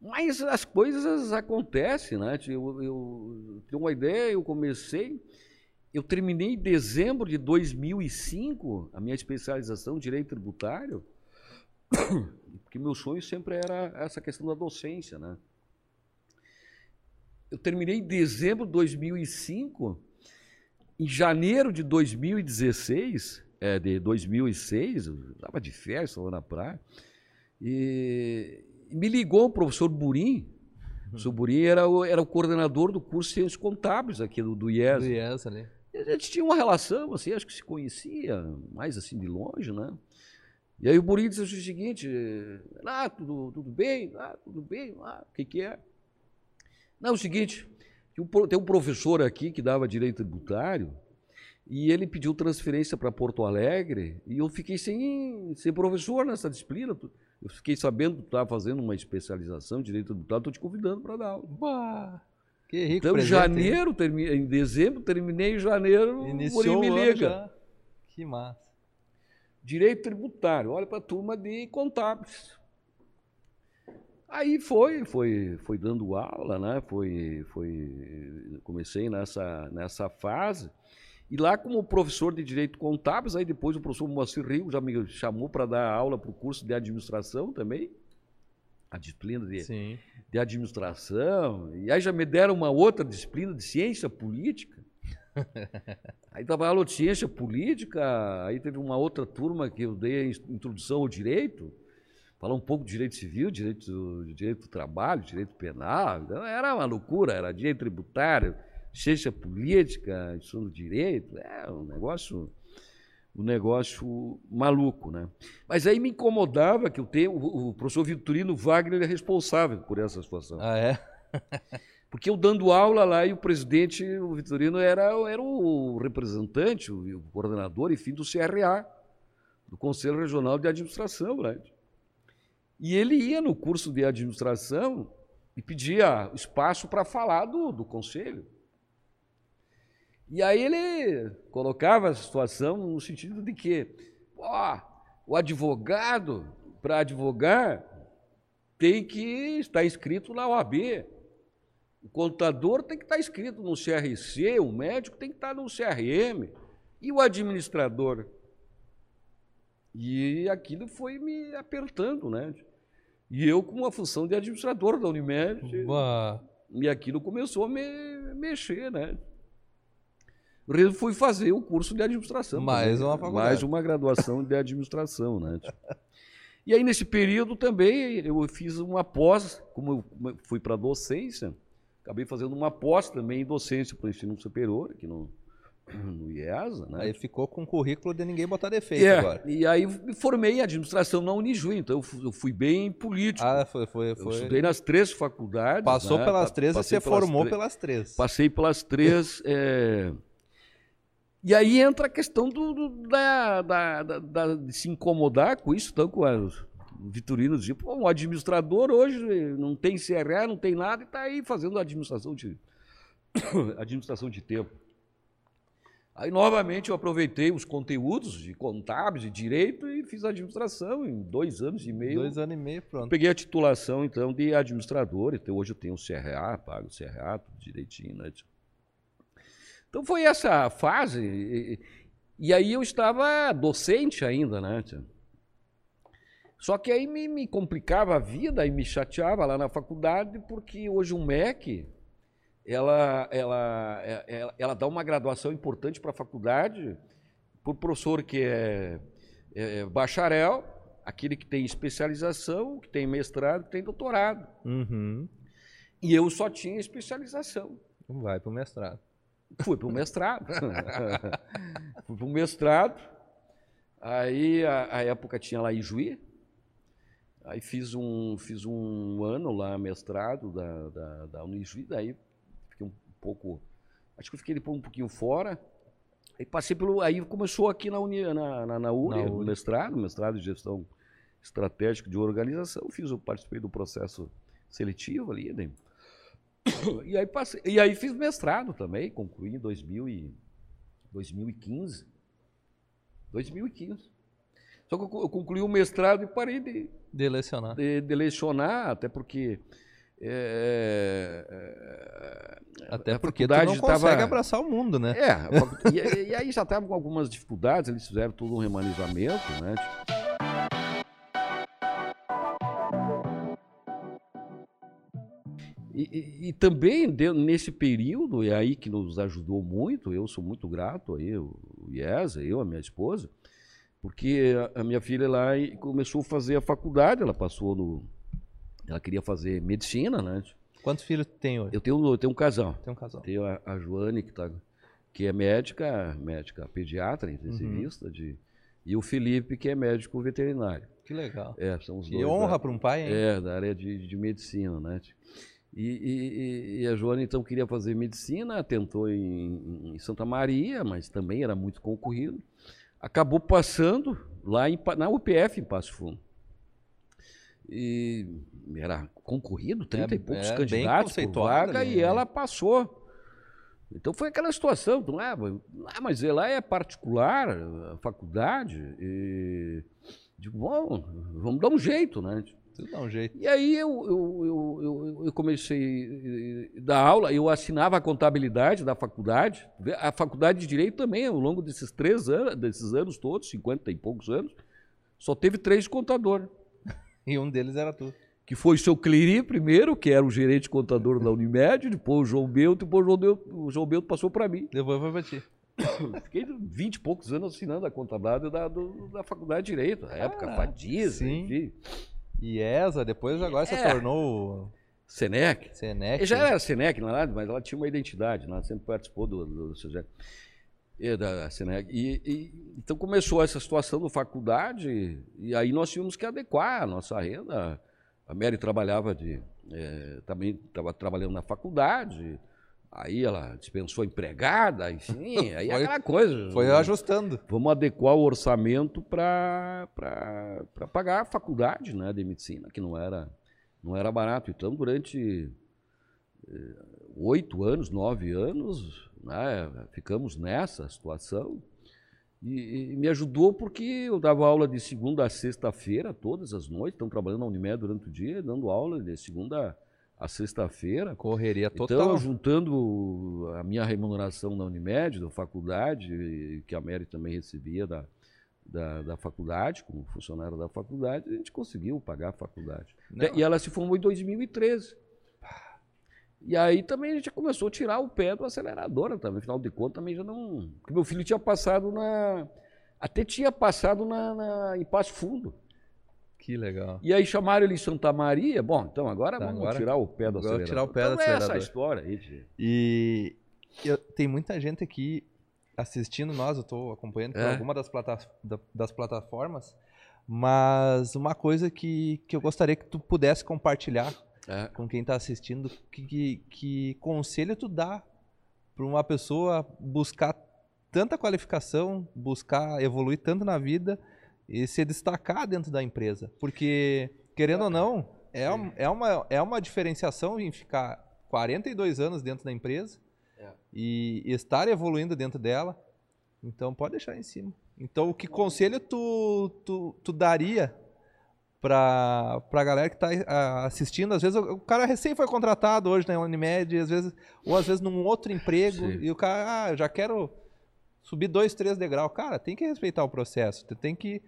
Speaker 2: Mas as coisas acontecem, né? Eu, eu tenho uma ideia, eu comecei. Eu terminei em dezembro de 2005 a minha especialização em Direito Tributário. Porque meu sonho sempre era essa questão da docência, né? Eu terminei em dezembro de 2005. Em janeiro de 2016, é, de 2006, eu estava de férias, estava na praia, e me ligou o professor Burim. O professor Burim era o, era o coordenador do curso de Ciências Contábeis aqui do, do IES.
Speaker 1: Do IES ali.
Speaker 2: E a gente tinha uma relação, assim, acho que se conhecia mais assim de longe, né? E aí o Burim disse o seguinte, ah, tudo, tudo bem? Ah, tudo bem? Ah, o que, que é? Não, é o seguinte, tem um professor aqui que dava direito tributário e ele pediu transferência para Porto Alegre e eu fiquei sem, sem professor nessa disciplina. Eu fiquei sabendo que tu estava fazendo uma especialização em direito tributário, estou te convidando para dar aula.
Speaker 1: Bah, que rico
Speaker 2: Então, em janeiro, termi... em dezembro, terminei em janeiro,
Speaker 1: Iniciou o me liga. Já. Que massa.
Speaker 2: Direito tributário, olha para a turma de contábeis. Aí foi, foi, foi dando aula, né? Foi, foi, comecei nessa, nessa fase. E lá, como professor de Direito Contábeis, aí depois o professor Moacir Rio já me chamou para dar aula para o curso de administração também, a disciplina de, de administração. E aí já me deram uma outra disciplina de ciência política. Aí de ciência política, aí teve uma outra turma que eu dei a introdução ao direito, falar um pouco de direito civil, direito, direito do trabalho, direito penal. Então, era uma loucura, era direito tributário, ciência política, estudo do direito, é um negócio um negócio maluco, né? Mas aí me incomodava que eu tenho, o professor Vitorino Wagner é responsável por essa situação.
Speaker 1: Ah, é?
Speaker 2: Porque eu dando aula lá e o presidente, o Vitorino, era, era o representante, o, o coordenador, enfim, do CRA, do Conselho Regional de Administração. Né? E ele ia no curso de administração e pedia espaço para falar do, do conselho. E aí ele colocava a situação no sentido de que ó, o advogado, para advogar, tem que estar inscrito na OAB. O contador tem que estar inscrito no CRC, o médico tem que estar no CRM. E o administrador? E aquilo foi me apertando, né? E eu, com a função de administrador da Unimed, Uba. e aquilo começou a me mexer, né? Eu fui fazer o curso de administração.
Speaker 1: Mais também, uma faculdade.
Speaker 2: Mais uma graduação de administração, né? E aí, nesse período também, eu fiz uma pós, como eu fui para docência, acabei fazendo uma pós também em docência para o ensino superior, aqui no, no IESA. Né?
Speaker 1: Aí ficou com o currículo de ninguém botar defeito
Speaker 2: é,
Speaker 1: agora.
Speaker 2: E aí me formei em administração na Unijuí, então eu fui, eu fui bem político.
Speaker 1: Ah, foi, foi, foi.
Speaker 2: Eu estudei nas três faculdades.
Speaker 1: Passou
Speaker 2: né?
Speaker 1: pelas três e você formou pelas três.
Speaker 2: Passei pelas três. é... E aí entra a questão do, do da, da, da, de se incomodar com isso, então, com as, Vitorino dizia, pô, um administrador hoje não tem CRA, não tem nada, e está aí fazendo administração de, administração de tempo. Aí, novamente, eu aproveitei os conteúdos de contábeis, de direito, e fiz administração em dois anos e meio.
Speaker 1: Dois anos e meio, pronto.
Speaker 2: Peguei a titulação, então, de administrador, então hoje eu tenho o CRA, pago o CRA, tudo direitinho, né? Então, foi essa fase, e, e aí eu estava docente ainda, né? Só que aí me, me, complicava a vida e me chateava lá na faculdade, porque hoje o MEC, ela, ela, ela, ela dá uma graduação importante para a faculdade, por professor que é, é, bacharel, aquele que tem especialização, que tem mestrado, que tem doutorado.
Speaker 1: Uhum.
Speaker 2: E eu só tinha especialização.
Speaker 1: Vai para o mestrado.
Speaker 2: Fui para o mestrado. Fui para o mestrado. Aí, a, a época tinha lá em Juí, Aí fiz um, fiz um ano lá, mestrado da, da, da Unijuí, daí fiquei um pouco, acho que eu fiquei depois um pouquinho fora, aí passei pelo, aí começou aqui na, Uni, na, na, na URI, mestrado, mestrado de gestão estratégica de organização, fiz, eu participei do processo seletivo ali, né? e aí passei, e aí fiz mestrado também, concluí em 2000 e, 2015, 2015. Só que eu concluí o mestrado e parei de,
Speaker 1: de lecionar.
Speaker 2: De, de lecionar, até porque. É,
Speaker 1: é, até porque tu não consegue tava... abraçar o mundo, né?
Speaker 2: É, e, e, aí já estava com algumas dificuldades, eles fizeram todo um remanejamento, né? E, e, e, também nesse período, e aí que nos ajudou muito, eu sou muito grato aí, o IESA, eu, a minha esposa, porque a minha filha lá começou a fazer a faculdade, ela passou no. Ela queria fazer medicina, né?
Speaker 1: Quantos filhos tem hoje?
Speaker 2: Eu tenho, eu tenho um casal.
Speaker 1: Tem um casal.
Speaker 2: Tenho a, a Joane, que, tá, que é médica, médica pediatra, intensivista, uhum. de, e o Felipe, que é médico veterinário.
Speaker 1: Que legal.
Speaker 2: É, são os
Speaker 1: que dois. honra para um pai, hein?
Speaker 2: É, da área de, de medicina, né? E, e, e, a Joana então queria fazer medicina, tentou em, em Santa Maria, mas também era muito concorrido acabou passando lá em, na UPF em Passo Fundo. E era concorrido, 30 é, e poucos é, candidatos por vaga, e né? ela passou. Então foi aquela situação, não é? Ah, mas lá é particular, a faculdade, e digo, bom, vamos dar um jeito, né?
Speaker 1: Dá um jeito.
Speaker 2: E aí eu, eu, eu, eu, comecei a dar aula, eu assinava a contabilidade da faculdade. A faculdade de Direito também, ao longo desses três anos, desses anos todos, 50 e poucos anos, só teve três contadores.
Speaker 1: e um deles era tu.
Speaker 2: Que foi o seu Cliri primeiro, que era o gerente contador da Unimed, depois o João Bento, depois o João Bento, o João Bento passou para mim.
Speaker 1: Depois foi para ti.
Speaker 2: Fiquei 20 e poucos anos assinando a contabilidade da, do, da faculdade de Direito. Na época, ah, Fadiza, enfim.
Speaker 1: IESA, depois agora se é. tornou.
Speaker 2: Senec.
Speaker 1: Senec.
Speaker 2: Já era Senec, na verdade, mas ela tinha uma identidade, né? ela sempre participou do, do, do e da Senec. E, e, então começou essa situação da faculdade, e aí nós tínhamos que adequar a nossa renda. A Mary trabalhava de. É, também estava trabalhando na faculdade. Aí ela dispensou empregada, enfim, aí foi, aquela coisa.
Speaker 1: Foi ajustando.
Speaker 2: Vamos adequar o orçamento para pagar a faculdade né, de medicina, que não era, não era barato. Então, durante eh, oito anos, nove anos, né, ficamos nessa situação. E, e, me ajudou porque eu dava aula de segunda a sexta-feira, todas as noites, estão trabalhando na Unimed durante o dia, dando aula de segunda a a sexta-feira.
Speaker 1: Correria
Speaker 2: então,
Speaker 1: total.
Speaker 2: Então, juntando a minha remuneração da Unimed, da faculdade, que a Mary também recebia da, da, da, faculdade, como funcionário da faculdade, a gente conseguiu pagar a faculdade. Não. E ela se formou em 2013. E aí também a gente começou a tirar o pé do acelerador também. Afinal de contas, também já não. Porque meu filho tinha passado na. Até tinha passado na, na em Passo Fundo.
Speaker 1: Que legal.
Speaker 2: E aí chamaram ele em Santa Maria. Bom, então agora tá, vamos agora, tirar o pé do acelerador.
Speaker 1: tirar o pé
Speaker 2: então
Speaker 1: do acelerador.
Speaker 2: é essa história aí.
Speaker 1: E eu, tem muita gente aqui assistindo nós, eu estou acompanhando por é. alguma das, plata, das plataformas, mas uma coisa que, que eu gostaria que tu pudesse compartilhar é. com quem está assistindo, que, que, que conselho tu dá para uma pessoa buscar tanta qualificação, buscar evoluir tanto na vida e se destacar dentro da empresa. Porque, querendo ou não, é, é, uma, é uma diferenciação em ficar 42 anos dentro da empresa é. e, e estar evoluindo dentro dela. Então, pode deixar em cima. Então, que conselho tu, tu, tu daria para a galera que está assistindo? Às vezes o, o, cara recém foi contratado hoje na Unimed, às vezes, ou às vezes num outro emprego, Sim. e o cara, ah, já quero subir dois, três degraus. Cara, tem que respeitar o processo, tem que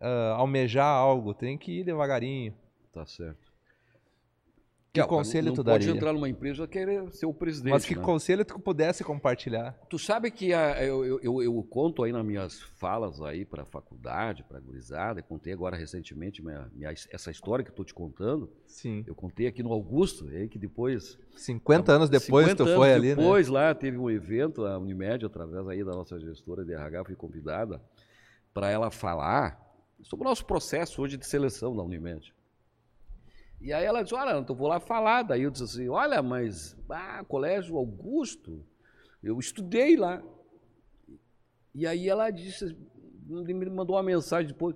Speaker 1: uh, almejar algo, tem que ir devagarinho.
Speaker 2: Tá certo.
Speaker 1: Que conselho
Speaker 2: não
Speaker 1: tu
Speaker 2: daria?
Speaker 1: pode
Speaker 2: entrar numa empresa querer ser o presidente.
Speaker 1: Mas que
Speaker 2: né?
Speaker 1: conselho tu pudesse compartilhar?
Speaker 2: Tu sabe que a, eu, eu, eu, eu, conto aí nas minhas falas aí para a faculdade, para a gurizada, contei agora recentemente minha, minha, essa história que eu tô te contando.
Speaker 1: Sim.
Speaker 2: Eu contei aqui no Augusto, aí que depois...
Speaker 1: 50 anos depois 50 tu foi ali,
Speaker 2: depois, né? lá teve um evento, a Unimed, através aí da nossa gestora de RH, fui convidada para ela falar sobre o nosso processo hoje de seleção da Unimed. E aí ela disse, olha, eu vou lá falar. Daí eu disse assim, olha, mas, ah, Colégio Augusto, eu estudei lá. E aí ela disse, me mandou uma mensagem depois,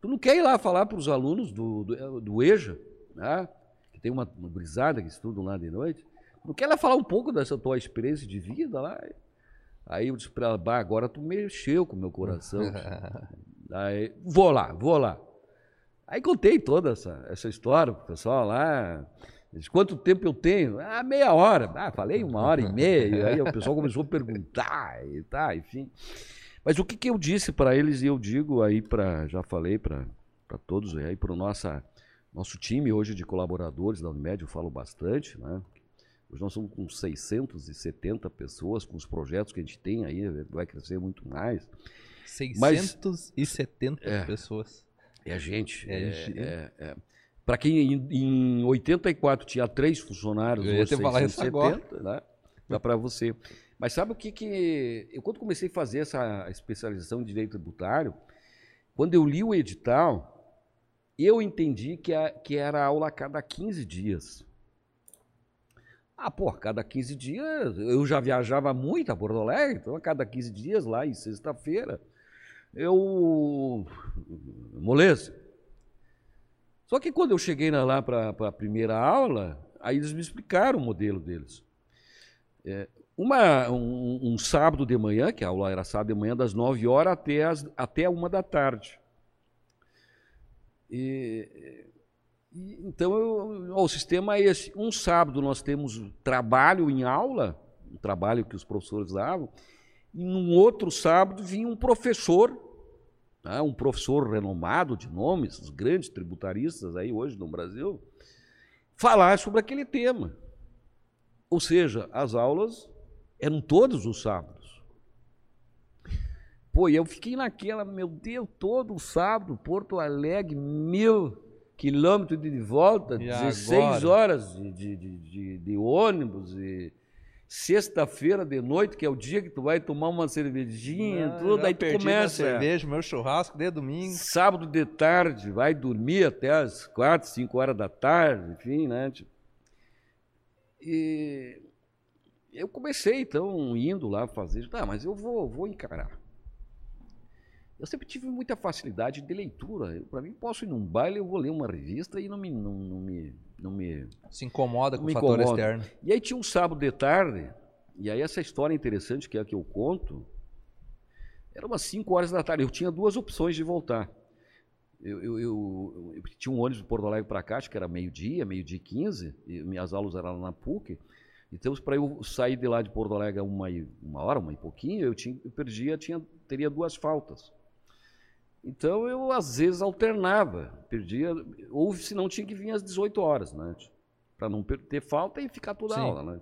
Speaker 2: tu não quer ir lá falar para os alunos do, do, do EJA, né? que tem uma, uma brisada que estudam lá de noite, não quer ela falar um pouco dessa tua experiência de vida lá? Aí eu disse para ela, agora tu mexeu com o meu coração. aí, vou lá, vou lá. Aí contei toda essa, essa história pro pessoal lá. Disse, quanto tempo eu tenho? Ah, meia hora. Ah, falei uma hora e meia. Aí o pessoal começou a perguntar e tá, enfim. Mas o que, que eu disse para eles e eu digo aí para, já falei para todos aí para o nosso time hoje de colaboradores da Unimed, eu falo bastante, né? Hoje nós somos com 670 pessoas, com os projetos que a gente tem aí, vai crescer muito mais.
Speaker 1: 670 Mas, é, pessoas.
Speaker 2: É a gente. É, é, é, é. Para quem em, em 84 tinha três funcionários,
Speaker 1: eu ia falar 670,
Speaker 2: né? dá para você. Mas sabe o que que... Eu quando comecei a fazer essa especialização em direito tributário, quando eu li o edital, eu entendi que, a, que era aula a cada 15 dias. Ah, pô, cada 15 dias, eu já viajava muito a Porto Alegre, então a cada 15 dias lá em sexta-feira, eu. moleza. Só que quando eu cheguei lá para a primeira aula, aí eles me explicaram o modelo deles. É, uma, um, um, sábado de manhã, que a aula era sábado de manhã, das 9 horas até, as, até uma da tarde. E, e, então, eu, o sistema é esse. Um sábado nós temos trabalho em aula, um trabalho que os professores davam, e num outro sábado vinha um professor né, um professor renomado de nomes, os grandes tributaristas aí hoje no Brasil, falar sobre aquele tema. Ou seja, as aulas eram todos os sábados. Pô, eu fiquei naquela, meu Deus, todo sábado, Porto Alegre, mil quilômetros de volta, e 16 agora? horas de, de, de, de ônibus e Sexta-feira de noite, que é o dia que tu vai tomar uma cervejinha, Não, tudo, aí tu começa.
Speaker 1: cerveja, meu churrasco de domingo.
Speaker 2: Sábado de tarde, vai dormir até as quatro, cinco horas da tarde, enfim, né? Tipo. E eu comecei, então, indo lá fazer. Ah, mas eu vou, vou encarar. Eu sempre tive muita facilidade de leitura. Para mim, posso ir num baile, eu vou ler uma revista e não me, não, não me não me.
Speaker 1: Se incomoda com o fator incomoda. externo.
Speaker 2: E aí tinha um sábado de tarde, e aí essa história interessante que é a que eu conto, era umas 5 horas da tarde. Eu tinha duas opções de voltar. Eu, eu, eu, eu tinha um ônibus de Porto Alegre para cá, acho que era meio-dia, meio-dia e 15, e minhas aulas eram na PUC. Então, para eu sair de lá de Porto Alegre uma, uma hora, uma e pouquinho, eu, tinha, eu perdia, tinha, teria duas faltas. Então eu às vezes alternava, perdia, ou se não tinha que vir às 18 horas, né? Para não ter falta e ficar toda a aula, né?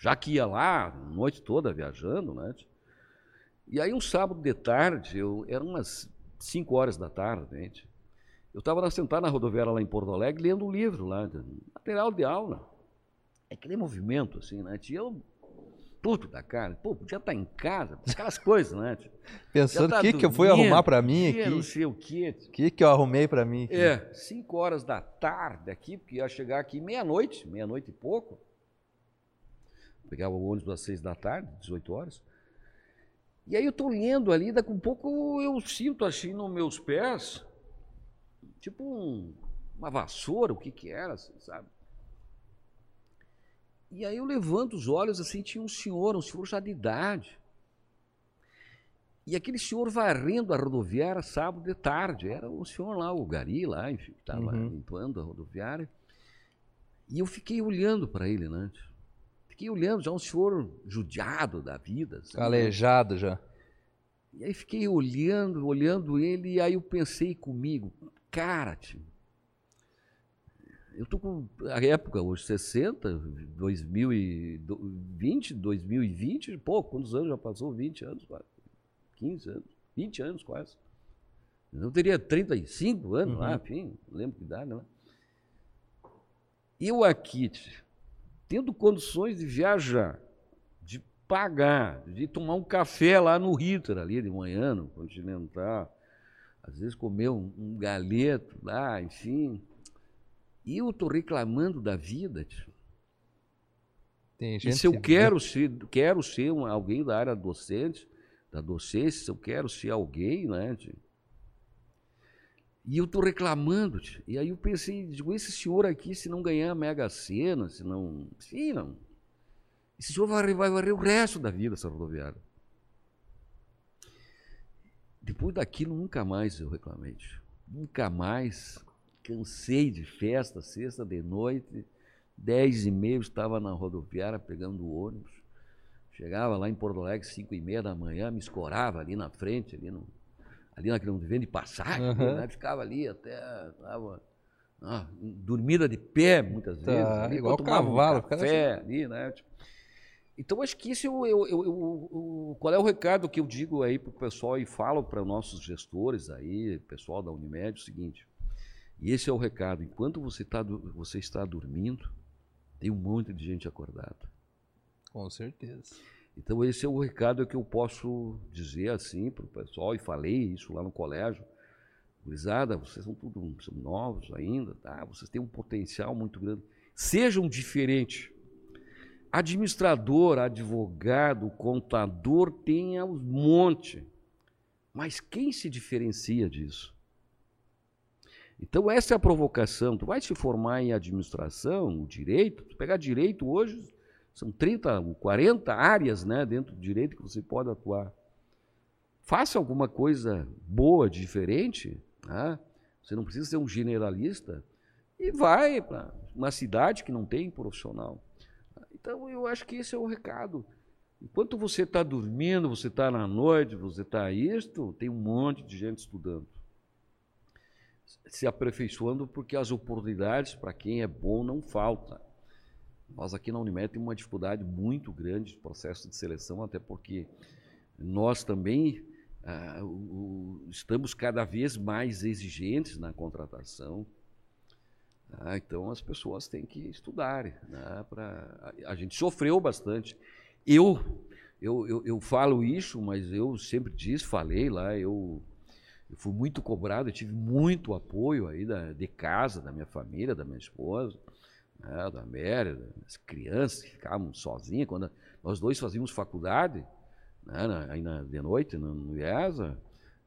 Speaker 2: Já que ia lá, noite toda viajando, né? E aí um sábado de tarde, eu, eram umas 5 horas da tarde, gente. Eu estava sentado na rodoviária lá em Porto Alegre lendo um livro lá, material de aula. É aquele movimento, assim, né? E eu puto da cara. Pô, podia estar tá em casa, aquelas coisas, né?
Speaker 1: Pensando o tá que, que eu fui arrumar para mim aqui.
Speaker 2: Não sei o quê.
Speaker 1: O que, que eu arrumei para mim aqui?
Speaker 2: É, 5 horas da tarde aqui, porque ia chegar aqui meia-noite, meia-noite e pouco. Pegava o ônibus às 6 da tarde, 18 horas. E aí eu estou lendo ali, daqui a um pouco eu sinto assim nos meus pés, tipo um, uma vassoura, o que que era, assim, sabe? E aí eu levanto os olhos assim, tinha um senhor, um senhor já de idade. E aquele senhor varrendo a rodoviária sábado de tarde. Era o senhor lá, o Gari lá, enfim, que estava uhum. limpando a rodoviária. E eu fiquei olhando para ele, né? Fiquei olhando, já um senhor judiado da vida.
Speaker 1: Assim, Calejado né? já.
Speaker 2: E aí fiquei olhando, olhando ele, e aí eu pensei comigo, cara, tio, eu tô com a época hoje, 60, 2020, 2020, pô, quantos anos já passou? 20 anos, quase. 15 anos, 20 anos quase. Eu teria 35 anos uhum. lá, enfim, não lembro que idade, né? Eu aqui, tendo condições de viajar de pagar, de tomar um café lá no Ritter, ali de manhã, no Continental. Às vezes comer um, um galeto lá, enfim. E eu estou reclamando da vida, tio. Tem gente e se eu quero ser, quero ser um, alguém da área docente, da docência, se eu quero ser alguém, né? Tio? E eu estou reclamando. Tio. E aí eu pensei, digo, esse senhor aqui, se não ganhar a Mega Sena, se não. Sim, não esse senhor vai, vai varrer o resto da vida essa rodoviária. Depois daquilo, nunca mais eu reclamei. Nunca mais. Cansei de festa, sexta de noite, dez e meia, estava na rodoviária pegando o ônibus. Chegava lá em Porto Alegre, cinco e meia da manhã, me escorava ali na frente, ali, no, ali naquele onde vende passagem, uhum. né? ficava ali até. Tava, ah, dormida de pé muitas tá, vezes. ali,
Speaker 1: igual cavalo,
Speaker 2: um café assim. ali, né? Tipo, então, acho que isso eu, eu, eu, eu, qual é o recado que eu digo aí para o pessoal e falo para nossos gestores aí, pessoal da Unimed, é o seguinte. E esse é o recado. Enquanto você, tá, você está dormindo, tem um monte de gente acordada.
Speaker 1: Com certeza.
Speaker 2: Então, esse é o recado que eu posso dizer assim para o pessoal, e falei isso lá no colégio. Gurizada, vocês são tudo são novos ainda, tá? Vocês têm um potencial muito grande. Sejam diferentes Administrador, advogado, contador tem um monte. Mas quem se diferencia disso? Então, essa é a provocação. Tu vai se formar em administração, direito, tu pegar direito hoje, são 30, 40 áreas né, dentro do direito que você pode atuar. Faça alguma coisa boa, diferente. Né? Você não precisa ser um generalista. E vai para uma cidade que não tem profissional. Então, eu acho que esse é o recado. Enquanto você está dormindo, você está na noite, você está isto, tem um monte de gente estudando. Se aperfeiçoando porque as oportunidades para quem é bom não faltam. Nós aqui na Unimed temos uma dificuldade muito grande de processo de seleção, até porque nós também ah, o, estamos cada vez mais exigentes na contratação. Ah, então as pessoas têm que estudar. Né, pra... A gente sofreu bastante. Eu, eu, eu, eu, falo isso, mas eu sempre disse, falei lá, eu, eu fui muito cobrado, eu tive muito apoio aí da, de casa, da minha família, da minha esposa, né, da Mary, das crianças que ficavam sozinhas. Quando nós dois fazíamos faculdade, né, aí na, de noite, no, no IESA,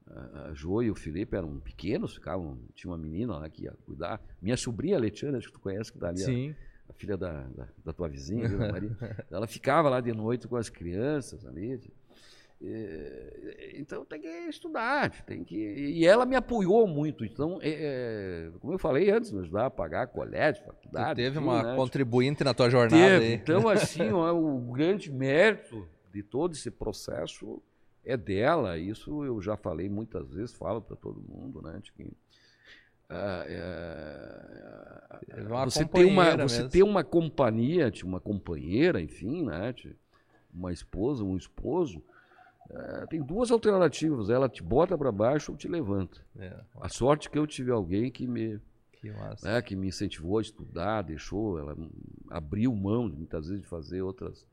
Speaker 2: a Jo e o Felipe eram pequenos, ficavam, tinha uma menina lá que ia cuidar. Minha sobrinha Letiana, acho que tu conhece, que tá ali, Sim. A, a filha da, da, da, tua vizinha, Maria. ela ficava lá de noite com as crianças ali. Então tem que estudar, tem que. E ela me apoiou muito. Então, é, é, como eu falei antes, me ajudar a pagar colégio, faculdade.
Speaker 1: Tu teve enfim, uma né? contribuinte na tua jornada. Teve. Aí.
Speaker 2: Então, assim, ó, o grande mérito de todo esse processo é dela, isso eu já falei muitas vezes, falo para todo mundo, né? De que, ah, é, é, você tem uma você tem uma companhia, uma companheira, enfim, né? Uma esposa, um esposo, é, tem duas alternativas, ela te bota para baixo ou te levanta. É. A sorte que eu tive alguém que me que, né, que me incentivou a estudar, deixou, ela abriu mão muitas vezes de fazer outras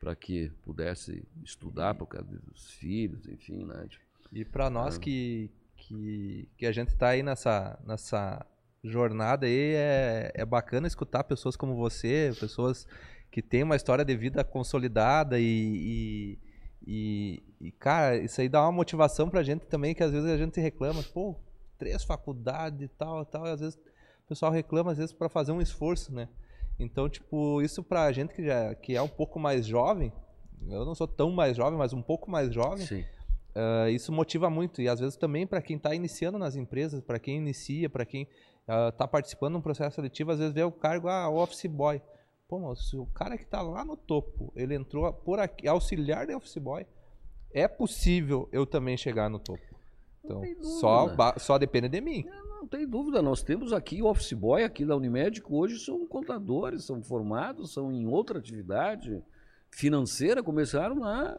Speaker 2: para que pudesse estudar por causa dos filhos, enfim, né?
Speaker 1: E para nós é. que, que, que a gente está aí nessa, nessa jornada aí, é, é bacana escutar pessoas como você, pessoas que têm uma história de vida consolidada e, e, e, e cara, isso aí dá uma motivação para a gente também, que às vezes a gente reclama, pô, três faculdades e tal, tal, e às vezes o pessoal reclama às vezes para fazer um esforço, né? Então, tipo, isso pra gente que, já, que é um pouco mais jovem, eu não sou tão mais jovem, mas um pouco mais jovem, uh, isso motiva muito. E às vezes também para quem está iniciando nas empresas, para quem inicia, para quem está uh, participando de um processo seletivo, às vezes vê o cargo, ah, office boy. Pô, mas se o cara que está lá no topo, ele entrou por aqui, auxiliar de office boy, é possível eu também chegar no topo. Então, só, só depende de mim.
Speaker 2: Não, não tem dúvida, nós temos aqui o office boy aqui da Unimed, que hoje são contadores, são formados, são em outra atividade financeira, começaram lá.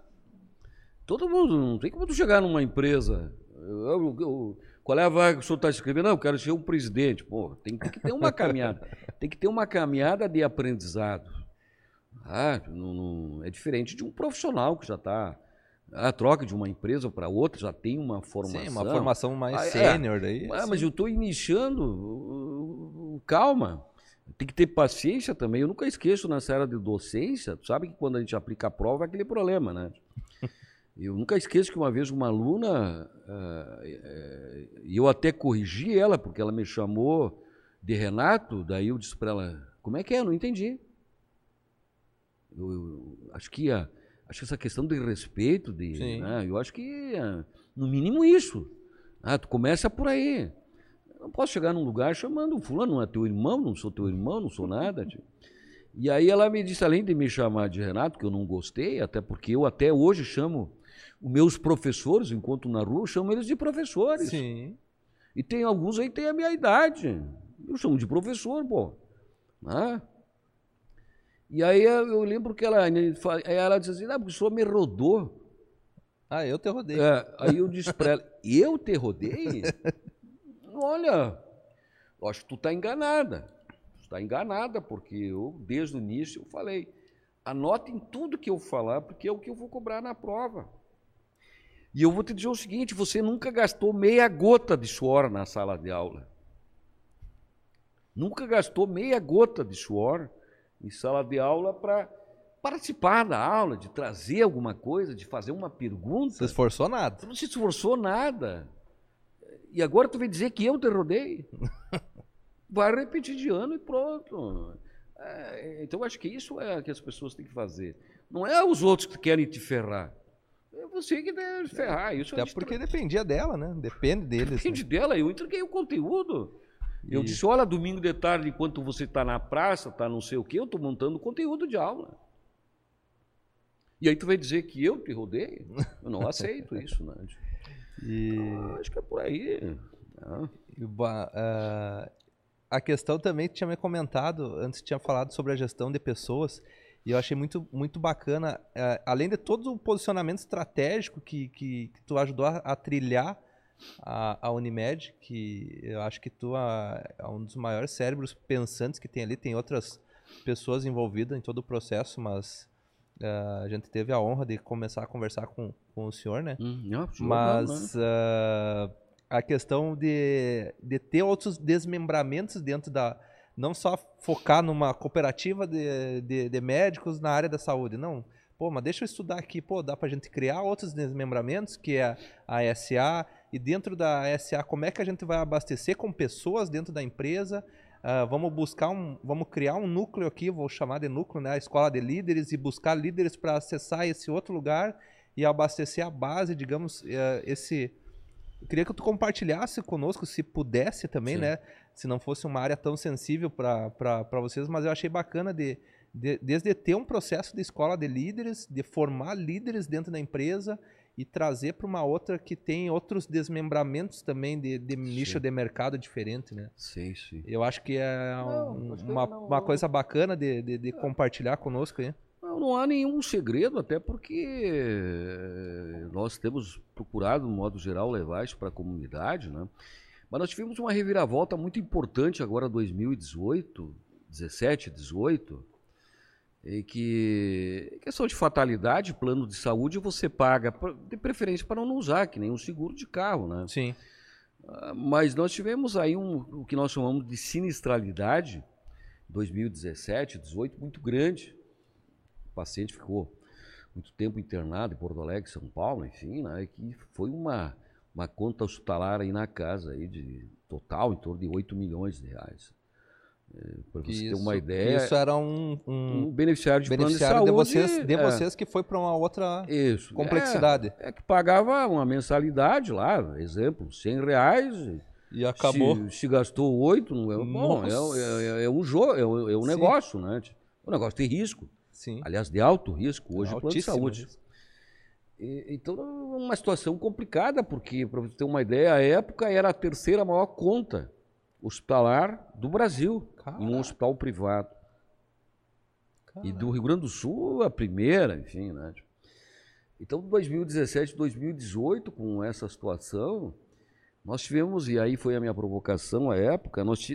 Speaker 2: Todo mundo, não tem como tu chegar numa empresa. Eu, eu, qual é a vaga que o senhor está escrevendo? Não, eu quero ser um presidente. Pô, tem, que ter uma caminhada. tem que ter uma caminhada de aprendizado. Ah, não, não, é diferente de um profissional que já está a troca de uma empresa para outra já tem uma formação. Sim,
Speaker 1: uma formação mais ah, é. sênior daí.
Speaker 2: Ah, mas eu estou iniciando. Calma. Tem que ter paciência também. Eu nunca esqueço nessa era de docência. Tu sabe que quando a gente aplica a prova é aquele problema, né? Eu nunca esqueço que uma vez uma aluna, e uh, uh, eu até corrigi ela, porque ela me chamou de Renato, daí eu disse para ela, como é que é? Eu não entendi. Eu, eu, acho que a, acho que essa questão de respeito, de, né, eu acho que no mínimo isso. Ah, tu começa por aí. Eu não posso chegar num lugar chamando fulano, não é teu irmão, não sou teu irmão, não sou nada. Tipo. E aí ela me disse, além de me chamar de Renato, que eu não gostei, até porque eu até hoje chamo os meus professores, enquanto na rua, eu chamo eles de professores. Sim. E tem alguns aí que têm a minha idade. Eu chamo de professor, pô. Né? E aí eu lembro que ela, ela disse assim, ah, porque o senhor me rodou.
Speaker 1: Ah, eu te rodei.
Speaker 2: É, aí eu disse para ela, eu te rodei? Olha, acho que tu está enganada. Tu está enganada, porque eu, desde o início, eu falei, anotem tudo que eu falar, porque é o que eu vou cobrar na prova. E eu vou te dizer o seguinte, você nunca gastou meia gota de suor na sala de aula. Nunca gastou meia gota de suor em sala de aula para participar da aula, de trazer alguma coisa, de fazer uma pergunta.
Speaker 1: Você esforçou nada.
Speaker 2: Tu não se esforçou nada. E agora tu vem dizer que eu te rodei? Vai repetir de ano e pronto. É, então acho que isso é o que as pessoas têm que fazer. Não é os outros que querem te ferrar. É você que deve ferrar. Isso
Speaker 1: é Até porque dependia dela, né? Depende deles.
Speaker 2: Depende né? dela. Eu entreguei o conteúdo. Eu e... disse, olha, domingo de tarde, enquanto você está na praça, está não sei o quê, eu estou montando conteúdo de aula. E aí tu vai dizer que eu te rodei? Eu não aceito isso, né? E... Ah, acho que é por aí.
Speaker 1: Né? uh, a questão também tinha me comentado, antes tinha falado sobre a gestão de pessoas, e eu achei muito, muito bacana, uh, além de todo o posicionamento estratégico que, que, que tu ajudou a, a trilhar a, a, Unimed, que eu acho que tu é, é um dos maiores cérebros pensantes que tem ali. Tem outras pessoas envolvidas em todo o processo, mas uh, a gente teve a honra de começar a conversar com, com o senhor, né? Hum, mas uh, a questão de, de ter outros desmembramentos dentro da. Não só focar numa cooperativa de, de, de médicos na área da saúde, não. Pô, mas deixa eu estudar aqui, pô, dá pra gente criar outros desmembramentos, que é a SA, e dentro da SA, como é que a gente vai abastecer com pessoas dentro da empresa? Uh, vamos buscar um, vamos criar um núcleo aqui, vou chamar de núcleo, né, a escola de líderes e buscar líderes para acessar esse outro lugar e abastecer a base, digamos, uh, esse. Eu queria que tu compartilhasse conosco, se pudesse também, Sim. né? Se não fosse uma área tão sensível para vocês, mas eu achei bacana de, de, desde ter um processo de escola de líderes, de formar líderes dentro da empresa e trazer para uma outra que tem outros desmembramentos também de, de nicho de mercado diferente, né?
Speaker 2: Sim, sim.
Speaker 1: Eu acho que é não, um, uma, não, uma coisa bacana de, de, de é. compartilhar conosco aí.
Speaker 2: Não, há nenhum segredo, até porque eh, nós temos procurado, no modo geral, levar isso para a comunidade, né? Mas nós tivemos uma reviravolta muito importante agora 2018, 17, 18, e que questão de fatalidade, plano de saúde, você paga, de preferência para não usar, que nem um seguro de carro, né?
Speaker 1: Sim.
Speaker 2: Ah, mas nós tivemos aí um, o que nós chamamos de sinistralidade, 2017, 18, muito grande. Paciente ficou muito tempo internado em Porto Alegre, São Paulo, enfim, né? Que foi uma, uma conta hospitalar aí na casa aí de total em torno de 8 milhões de reais. Para você isso, ter uma ideia.
Speaker 1: Isso era um, um,
Speaker 2: um beneficiário de beneficiário plano
Speaker 1: de, saúde, de vocês, de é. vocês que foi para uma outra isso, complexidade.
Speaker 2: É, é, que pagava uma mensalidade lá, exemplo, 100 reais.
Speaker 1: E acabou.
Speaker 2: Se, se gastou oito, não é, bom, é, é, é, um jogo, é, um, é um negócio, né? O negócio tem risco.
Speaker 1: Sim.
Speaker 2: Aliás, de alto risco hoje, plano de saúde. E, então, uma situação complicada, porque, para você ter uma ideia, a época era a terceira maior conta hospitalar do Brasil, Caraca. em um hospital privado. Caraca. E do Rio Grande do Sul, a primeira, enfim, né? Então, 2017, 2018, com essa situação, nós tivemos, e aí foi a minha provocação à época, nós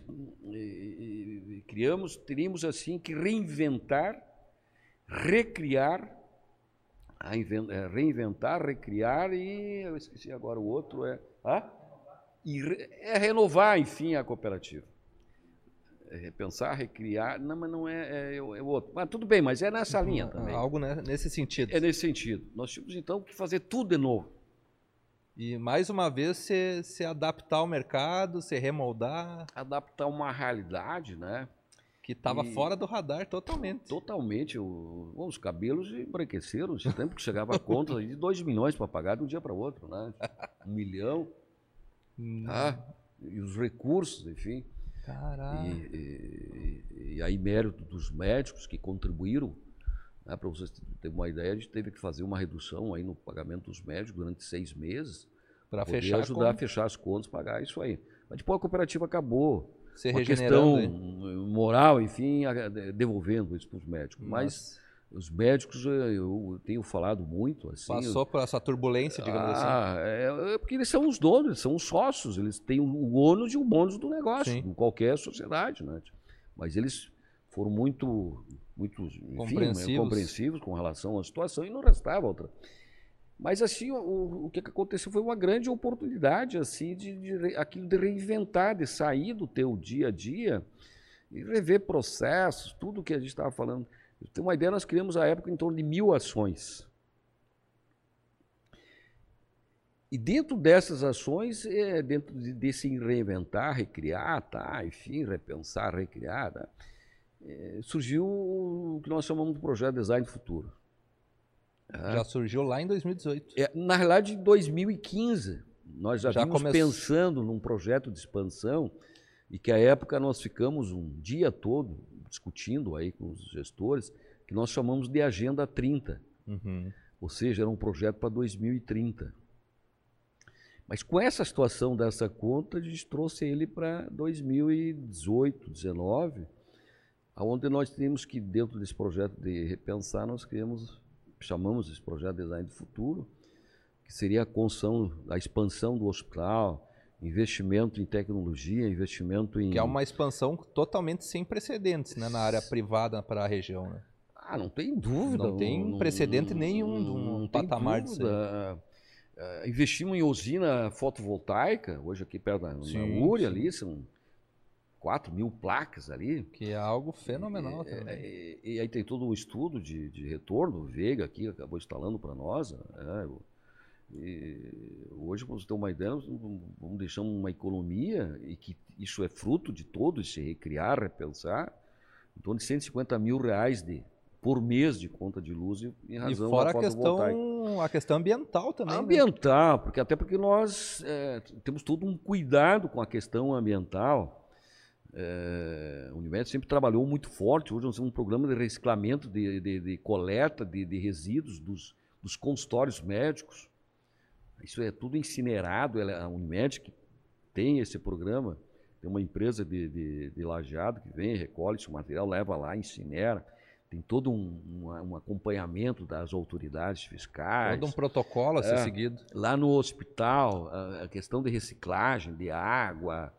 Speaker 2: criamos, teríamos assim que reinventar recriar, é, reinventar, recriar e eu esqueci agora o outro é, ah? e re, é renovar, enfim, a cooperativa. É repensar, recriar, não, mas não é, é, é, o outro. Mas tudo bem, mas é nessa linha também.
Speaker 1: Algo nesse sentido.
Speaker 2: É nesse sentido. Nós tínhamos então que fazer tudo de novo.
Speaker 1: E mais uma vez se, se adaptar ao mercado, se remoldar.
Speaker 2: Adaptar uma realidade, né?
Speaker 1: Que estava fora do radar totalmente.
Speaker 2: Totalmente. O, os cabelos embranqueceram esse tempo que chegava a conta de 2 milhões para pagar de um dia para o outro, né? Um milhão. Ah, e os recursos, enfim.
Speaker 1: Caralho.
Speaker 2: E, e, e, aí, mérito dos médicos que contribuíram. Né, Para vocês terem uma ideia, a gente teve que fazer uma redução aí no pagamento dos médicos durante seis meses. Para fechar ajudar a fechar as contas, pagar isso aí. Mas depois a cooperativa acabou.
Speaker 1: Se uma questão
Speaker 2: moral, enfim, devolvendo isso para os médicos. Nossa. Mas os médicos, eu tenho falado muito. Assim,
Speaker 1: Passou por essa turbulência, digamos ah, assim.
Speaker 2: É, é, porque eles são os donos, eles são os sócios, eles têm o ônus e o bônus do negócio, Sim. em qualquer sociedade. Né? Mas eles foram muito, muito enfim, compreensivos. compreensivos com relação à situação e não restava outra. Mas assim, o, o que aconteceu foi uma grande oportunidade assim de, de, aquilo de reinventar, de sair do teu dia a dia e rever processos, tudo que a gente estava falando tem uma ideia, nós criamos à época em torno de mil ações. E dentro dessas ações, é, dentro de, desse reinventar, recriar, tá, enfim, repensar, recriar, tá, é, surgiu o que nós chamamos de projeto Design Futuro.
Speaker 1: Já surgiu lá em 2018.
Speaker 2: É, na realidade, em 2015, nós já, já estávamos come... pensando num projeto de expansão e que à época nós ficamos um dia todo discutindo aí com os gestores, que nós chamamos de Agenda 30. Uhum. Ou seja, era um projeto para 2030. Mas com essa situação dessa conta, a gente trouxe ele para 2018, 2019, onde nós temos que, dentro desse projeto de repensar, nós criamos, chamamos esse projeto Design do Futuro, que seria a construção, a expansão do hospital, investimento em tecnologia, investimento em.
Speaker 1: Que é uma expansão totalmente sem precedentes né, na área privada para a região. Né?
Speaker 2: Ah, não tem dúvida.
Speaker 1: Não tem não, precedente não, nenhum de um patamar disso.
Speaker 2: Uh, investimos em usina fotovoltaica, hoje aqui perto da sim, URI, ali, são 4 mil placas ali.
Speaker 1: Que é algo fenomenal e, também.
Speaker 2: E, e, aí tem todo um estudo de, de retorno, o Veiga aqui acabou instalando para nós. É, e hoje, para você ter uma ideia, vamos deixar uma economia, e que isso é fruto de todo esse recriar, repensar, em torno de 150 mil reais de, por mês de conta de luz em razão
Speaker 1: e fora da a questão, a questão ambiental também.
Speaker 2: Né? Ambiental, né? porque até porque nós é, temos todo um cuidado com a questão ambiental. É, a Unimed sempre trabalhou muito forte. Hoje nós temos um programa de reciclamento, de, de, de coleta de, de resíduos dos, dos consultórios médicos. Isso é tudo incinerado. Ela, a Unimed que tem esse programa, tem uma empresa de, de, de lajeado que vem, recolhe esse material, leva lá, incinera. Tem todo um, um, um acompanhamento das autoridades fiscais.
Speaker 1: Todo um protocolo a ser é, seguido.
Speaker 2: Lá no hospital, a, a, questão de reciclagem de água,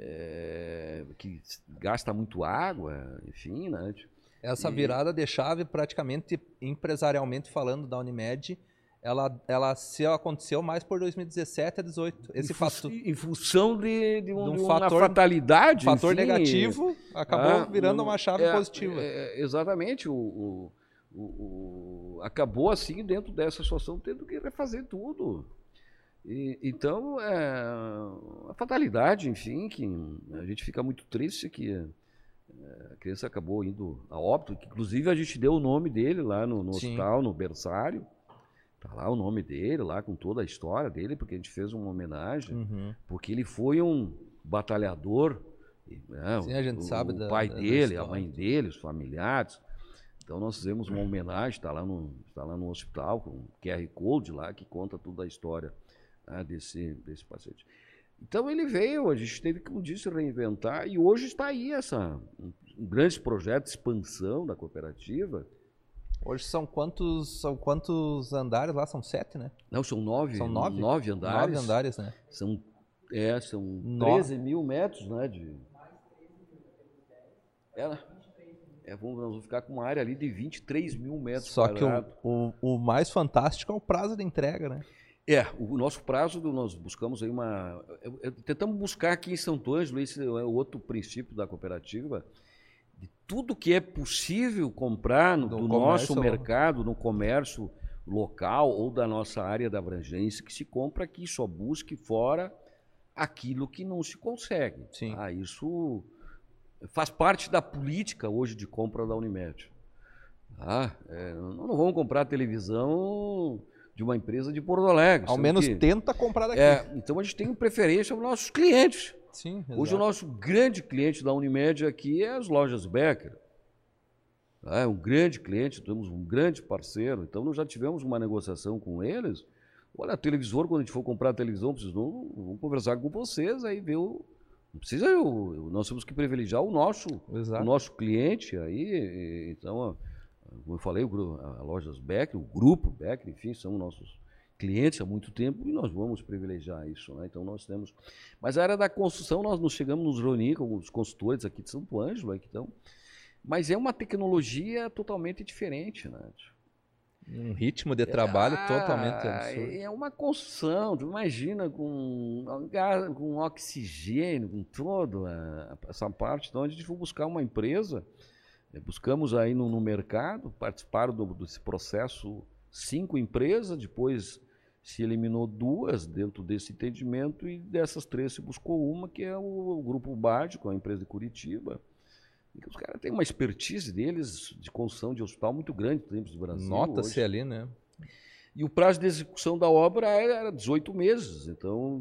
Speaker 2: é, que gasta muito água, enfim, né?
Speaker 1: Essa virada de chave, praticamente empresarialmente falando, da Unimed, ela, ela se aconteceu mais por 2017 a 2018. Esse
Speaker 2: em, fato, em função de, de, um, de um uma fator, fatalidade.
Speaker 1: Fator enfim, negativo acabou ah, virando uma chave
Speaker 2: é,
Speaker 1: positiva.
Speaker 2: É, exatamente. O, o, o, acabou assim, dentro dessa situação, tendo que refazer tudo. E, então, é a fatalidade, enfim, que a gente fica muito triste que é, a criança acabou indo a óbito, que inclusive a gente deu o nome dele lá no, no hospital, no berçário. Tá lá o nome dele, lá com toda a história dele, porque a gente fez uma homenagem, uhum. porque ele foi um batalhador. Né?
Speaker 1: Sim, a gente
Speaker 2: o,
Speaker 1: sabe
Speaker 2: o
Speaker 1: da,
Speaker 2: pai da, dele, da a mãe dele, os familiares. Então nós fizemos uma homenagem, está lá, no, tá lá no hospital, com QR Code lá, que conta toda a história né, desse, desse paciente. Então ele veio, a gente teve, como disse, reinventar, e hoje está aí essa, um, um grande projeto de expansão da cooperativa,
Speaker 1: Hoje são quantos, são quantos andares lá? São sete, né?
Speaker 2: Não, são nove.
Speaker 1: São nove?
Speaker 2: Nove andares.
Speaker 1: Nove andares, né?
Speaker 2: São, é, são nove. 13 mil metros, né? De... É, É, vamos, nós vamos ficar com uma área ali de 23 mil metros
Speaker 1: Só quadrados. que o, o, o, mais fantástico é o prazo de entrega, né?
Speaker 2: É, o nosso prazo, nós buscamos aí uma. Tentamos buscar aqui em Santo Ângelo, esse é o outro princípio da cooperativa, de tudo que é possível comprar no do nosso mercado, no comércio local ou da nossa área da abrangência, que se compra aqui, só busque fora aquilo que não se consegue.
Speaker 1: Sim.
Speaker 2: Ah, isso faz parte da política hoje de compra da Unimed. Ah, é, não vamos comprar televisão de uma empresa de Porto Alegre.
Speaker 1: Ao menos que... tenta comprar daqui.
Speaker 2: É, então a gente tem preferência para os nossos clientes.
Speaker 1: Sim,
Speaker 2: Hoje o nosso grande cliente da Unimed aqui é as lojas Becker. É um grande cliente, temos um grande parceiro, então nós já tivemos uma negociação com eles. Olha, televisor, quando a gente for comprar a televisão, vamos conversar com vocês, aí ver o. Não precisa, eu, nós temos que privilegiar o nosso, o nosso cliente aí. Então, como eu falei, a Lojas Becker, o grupo Becker, enfim, são nossos clientes há muito tempo e nós vamos privilegiar isso. Né? Então nós temos. Mas a área da construção, nós nos chegamos nos reunir com os consultores aqui de Santo Ângelo, aqui, então, mas é uma tecnologia totalmente diferente, né?
Speaker 1: Um ritmo de trabalho é, totalmente absurdo.
Speaker 2: É uma construção, imagina com, com oxigênio, com toda essa parte. Então a gente foi buscar uma empresa, buscamos aí no, no mercado, participaram do, desse processo cinco empresas, depois se eliminou duas dentro desse entendimento e dessas três se buscou uma, que é o, o Grupo Bádico, a empresa de Curitiba os caras têm uma expertise deles de construção de hospital muito grande dentro do Brasil.
Speaker 1: Nota-se ali, né?
Speaker 2: E o prazo de execução da obra era 18 meses. Então,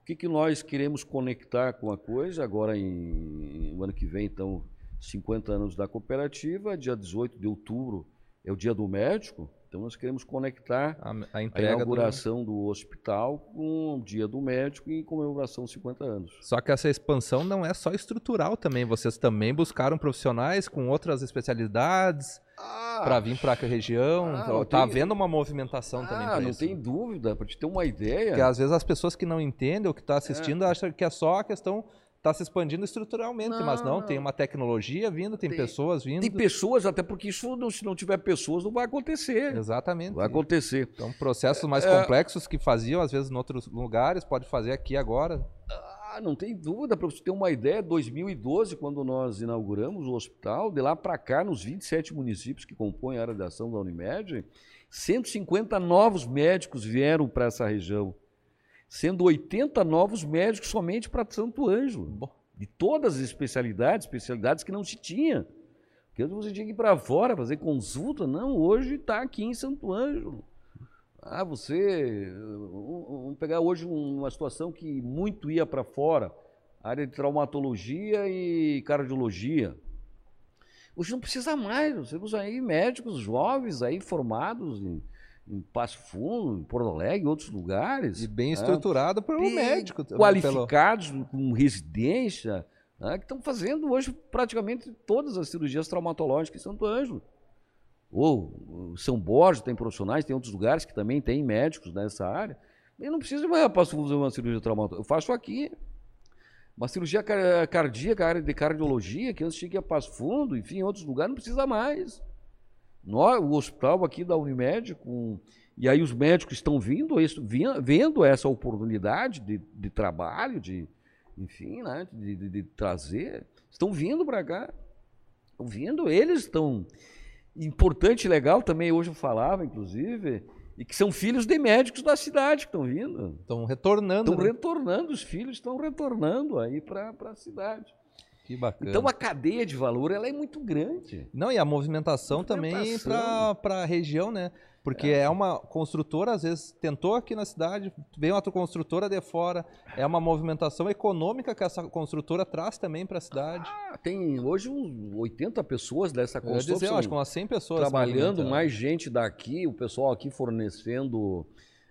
Speaker 2: o que, que nós queremos conectar com a coisa? Agora, em, no ano que vem, então, 50 anos da cooperativa, dia 18 de outubro é o dia do médico. Então, nós queremos conectar a, a, a inauguração do... do... hospital com o dia do médico e comemoração de 50 anos.
Speaker 1: Só que essa expansão não é só estrutural também. Vocês também buscaram profissionais com outras especialidades ah, para vir para a região. Ah, então, tá havendo uma movimentação
Speaker 2: ah,
Speaker 1: também
Speaker 2: para isso. Não tem dúvida, para te ter uma ideia.
Speaker 1: Porque às vezes as pessoas que não entendem ou que estão tá assistindo é. acham que é só a questão está se expandindo estruturalmente, não, mas não, tem uma tecnologia vindo, tem, tem, pessoas vindo.
Speaker 2: Tem pessoas, até porque isso, não, se não tiver pessoas, não vai acontecer.
Speaker 1: Exatamente.
Speaker 2: Vai acontecer.
Speaker 1: Então, processos mais é, complexos que faziam, às vezes, em outros lugares, pode fazer aqui agora.
Speaker 2: Ah, não tem dúvida, para você ter uma ideia, 2012, quando nós inauguramos o hospital, de lá para cá, nos 27 municípios que compõem a área de ação da Unimed, 150 novos médicos vieram para essa região sendo 80 novos médicos somente para Santo Ângelo. De todas as especialidades, especialidades que não se tinha. Porque você tinha que ir para fora fazer consulta. Não, hoje está aqui em Santo Ângelo. Ah, você. Vamos pegar hoje uma situação que muito ia para fora área de traumatologia e cardiologia. Hoje não precisa mais, nós temos aí médicos jovens aí formados em em Passo Fundo, em Porto Alegre, em outros lugares.
Speaker 1: E bem né? estruturado para o médico.
Speaker 2: Qualificados, pelo... com residência, né? que estão fazendo hoje praticamente todas as cirurgias traumatológicas em Santo Ângelo. Ou São Borges tem profissionais, tem outros lugares que também tem médicos nessa área. Eu não preciso mais Passo Fundo fazer uma cirurgia traumatológica. Eu faço aqui. Uma cirurgia cardíaca, área de cardiologia, que antes tinha que ir a Passo Fundo, enfim, em outros lugares, não precisa mais. Nós, o hospital aqui da Unimed, com, e aí os médicos estão vindo, vendo essa oportunidade de, de trabalho, de, enfim, né, de, de, de trazer, estão vindo para cá. Estão vindo, eles estão. Importante, legal também, hoje eu falava, inclusive, e que são filhos de médicos da cidade que estão vindo.
Speaker 1: Estão retornando.
Speaker 2: Estão né? retornando, os filhos estão retornando aí para a cidade.
Speaker 1: Que bacana.
Speaker 2: Então a cadeia de valor ela é muito grande.
Speaker 1: Não, e a movimentação, movimentação. também para a região, né? Porque é. é. uma construtora, às vezes, tentou aqui na cidade, vem outra construtora de fora. É uma movimentação econômica que essa construtora traz também para a cidade.
Speaker 2: Ah, tem hoje uns 80 pessoas dessa construção.
Speaker 1: Eu dizer, acho que umas 100 pessoas.
Speaker 2: Trabalhando, mais gente daqui, o pessoal aqui fornecendo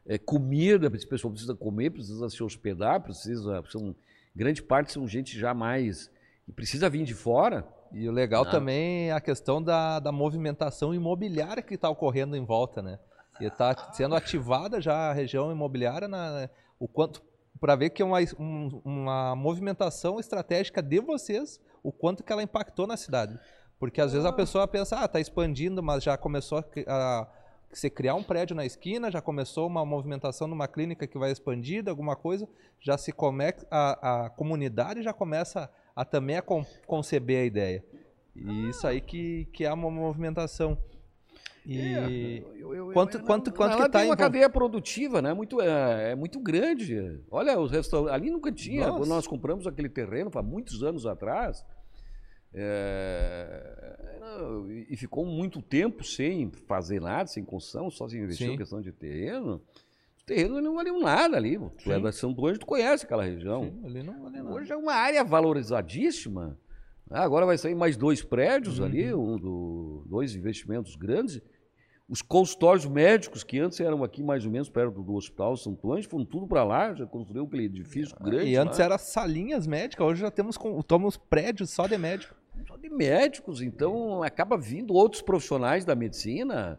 Speaker 2: é, comida, esse pessoal precisa comer, precisa se hospedar, precisa. São, grande parte são gente já mais e precisa vir de fora.
Speaker 1: E o legal ah. também é a questão da, da movimentação imobiliária que está ocorrendo em volta, né? E está sendo ativada já a região imobiliária na, o quanto para ver que é uma, um, uma movimentação estratégica de vocês, o quanto que ela impactou na cidade. Porque às vezes a pessoa pensa, ah, tá expandindo, mas já começou a, a você criar um prédio na esquina, já começou uma movimentação numa clínica que vai expandir, alguma coisa, já se começa, a, a comunidade já começa a também a con conceber a ideia. E isso aí que, que é uma movimentação. E é, eu, eu, quanto, eu, quanto, quanto que tá
Speaker 2: tem uma cadeia produtiva, né? Muito, é, é muito grande. Olha, os restaurantes. Ali nunca tinha. Nossa. Quando nós compramos aquele terreno, há muitos anos atrás, é, e ficou muito tempo sem fazer nada, sem construção, só se investir em questão de terreno. Os terrenos não valiam nada ali. Tu é da São Luís, tu conhece aquela região. Sim, ali não vale nada. Hoje é uma área valorizadíssima. Ah, agora vai sair mais dois prédios uhum. ali, um do, dois investimentos grandes. Os consultórios médicos, que antes eram aqui mais ou menos perto do Hospital Santo Anjo, foram tudo para lá, já construiu aquele edifício ah, grande.
Speaker 1: E antes lá. era salinhas médicas, hoje já temos, temos prédios só de médico.
Speaker 2: Só de médicos, então acaba vindo outros profissionais da medicina,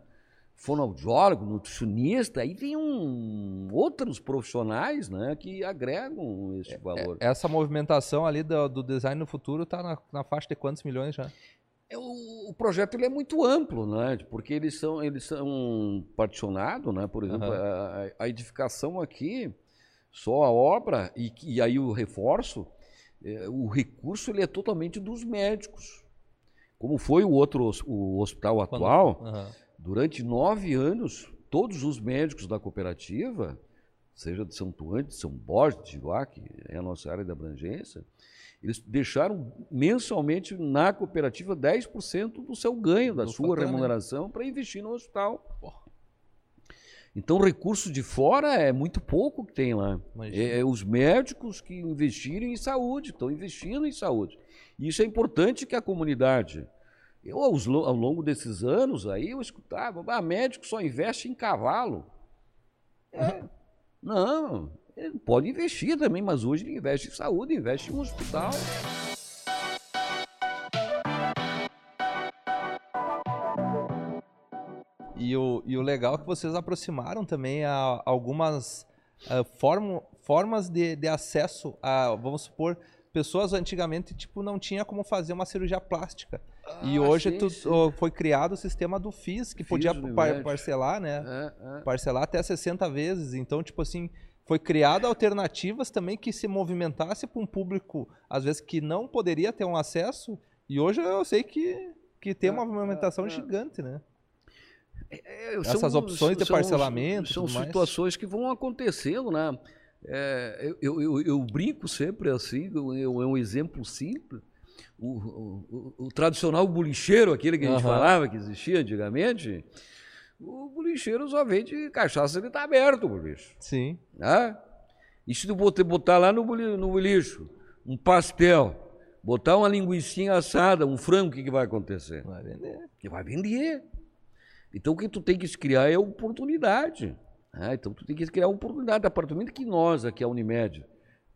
Speaker 2: fonoaudiólogo, nutricionista, aí vem um, outros profissionais né, que agregam esse é, valor.
Speaker 1: É, essa movimentação ali do, do design no futuro está na, na faixa de quantos milhões já?
Speaker 2: É, o, o, projeto ele é muito amplo, né? Porque eles são, eles são particionados, né? Por exemplo, uhum. a, a, edificação aqui, só a obra, e, e aí o reforço, é, o recurso ele é totalmente dos médicos. Como foi o outro o hospital atual, uhum. Durante nove anos, todos os médicos da cooperativa, seja de São Tuante, de São Borges, de Joá, que é a nossa área de abrangência, eles deixaram mensalmente na cooperativa 10% do seu ganho, da do sua remuneração, para investir no hospital. Então, recurso de fora é muito pouco que tem lá. É, é, os médicos que investiram em saúde, estão investindo em saúde. E isso é importante que a comunidade. Eu, ao longo desses anos aí, eu escutava, ah, médico só investe em cavalo. É, não, ele pode investir também, mas hoje ele investe em saúde, investe em um hospital.
Speaker 1: E o, e o legal é que vocês aproximaram também a algumas uh, form, formas de, de acesso a, vamos supor, pessoas antigamente tipo não tinha como fazer uma cirurgia plástica. Ah, e hoje sim, tu, sim. foi criado o sistema do FIS, que Fiz podia par, parcelar, né? É, é. Parcelar até 60 vezes. Então, tipo assim, foi criada alternativas também que se movimentasse para um público, às vezes, que não poderia ter um acesso. E hoje eu sei que, que tem uma movimentação é, é. gigante, né?
Speaker 2: É, é Essas são, opções de parcelamento. São, situações que vão acontecendo, né? É, eu, eu, eu, brinco sempre assim, é um exemplo simples. O, o, o, tradicional bolicheiro, aquele que a gente uhum. falava que existia antigamente, o bolicheiro só vende cachaça, ele está aberto, bicho.
Speaker 1: Sim.
Speaker 2: Né? E se tu botar lá no, no bolicho um pastel, botar uma linguiça assada, um frango, o que, que vai acontecer?
Speaker 1: Vai vender.
Speaker 2: Que vai vender. Então o que tu tem que criar é oportunidade. Né? Então tu tem que criar oportunidade. A partir do momento que nós, aqui a Unimed,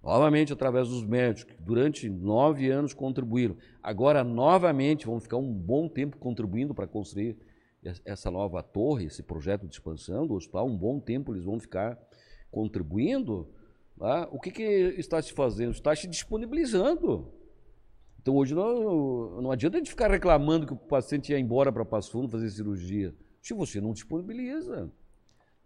Speaker 2: novamente através dos médicos, que durante nove anos contribuíram, agora novamente vão ficar um bom tempo contribuindo para construir essa nova torre, esse projeto de expansão do hospital, um bom tempo eles vão ficar contribuindo, tá? o que, que está se fazendo? Está se disponibilizando. Então hoje não, não adianta a gente ficar reclamando que o paciente ia embora para Passo Fundo fazer cirurgia. Se você não disponibiliza.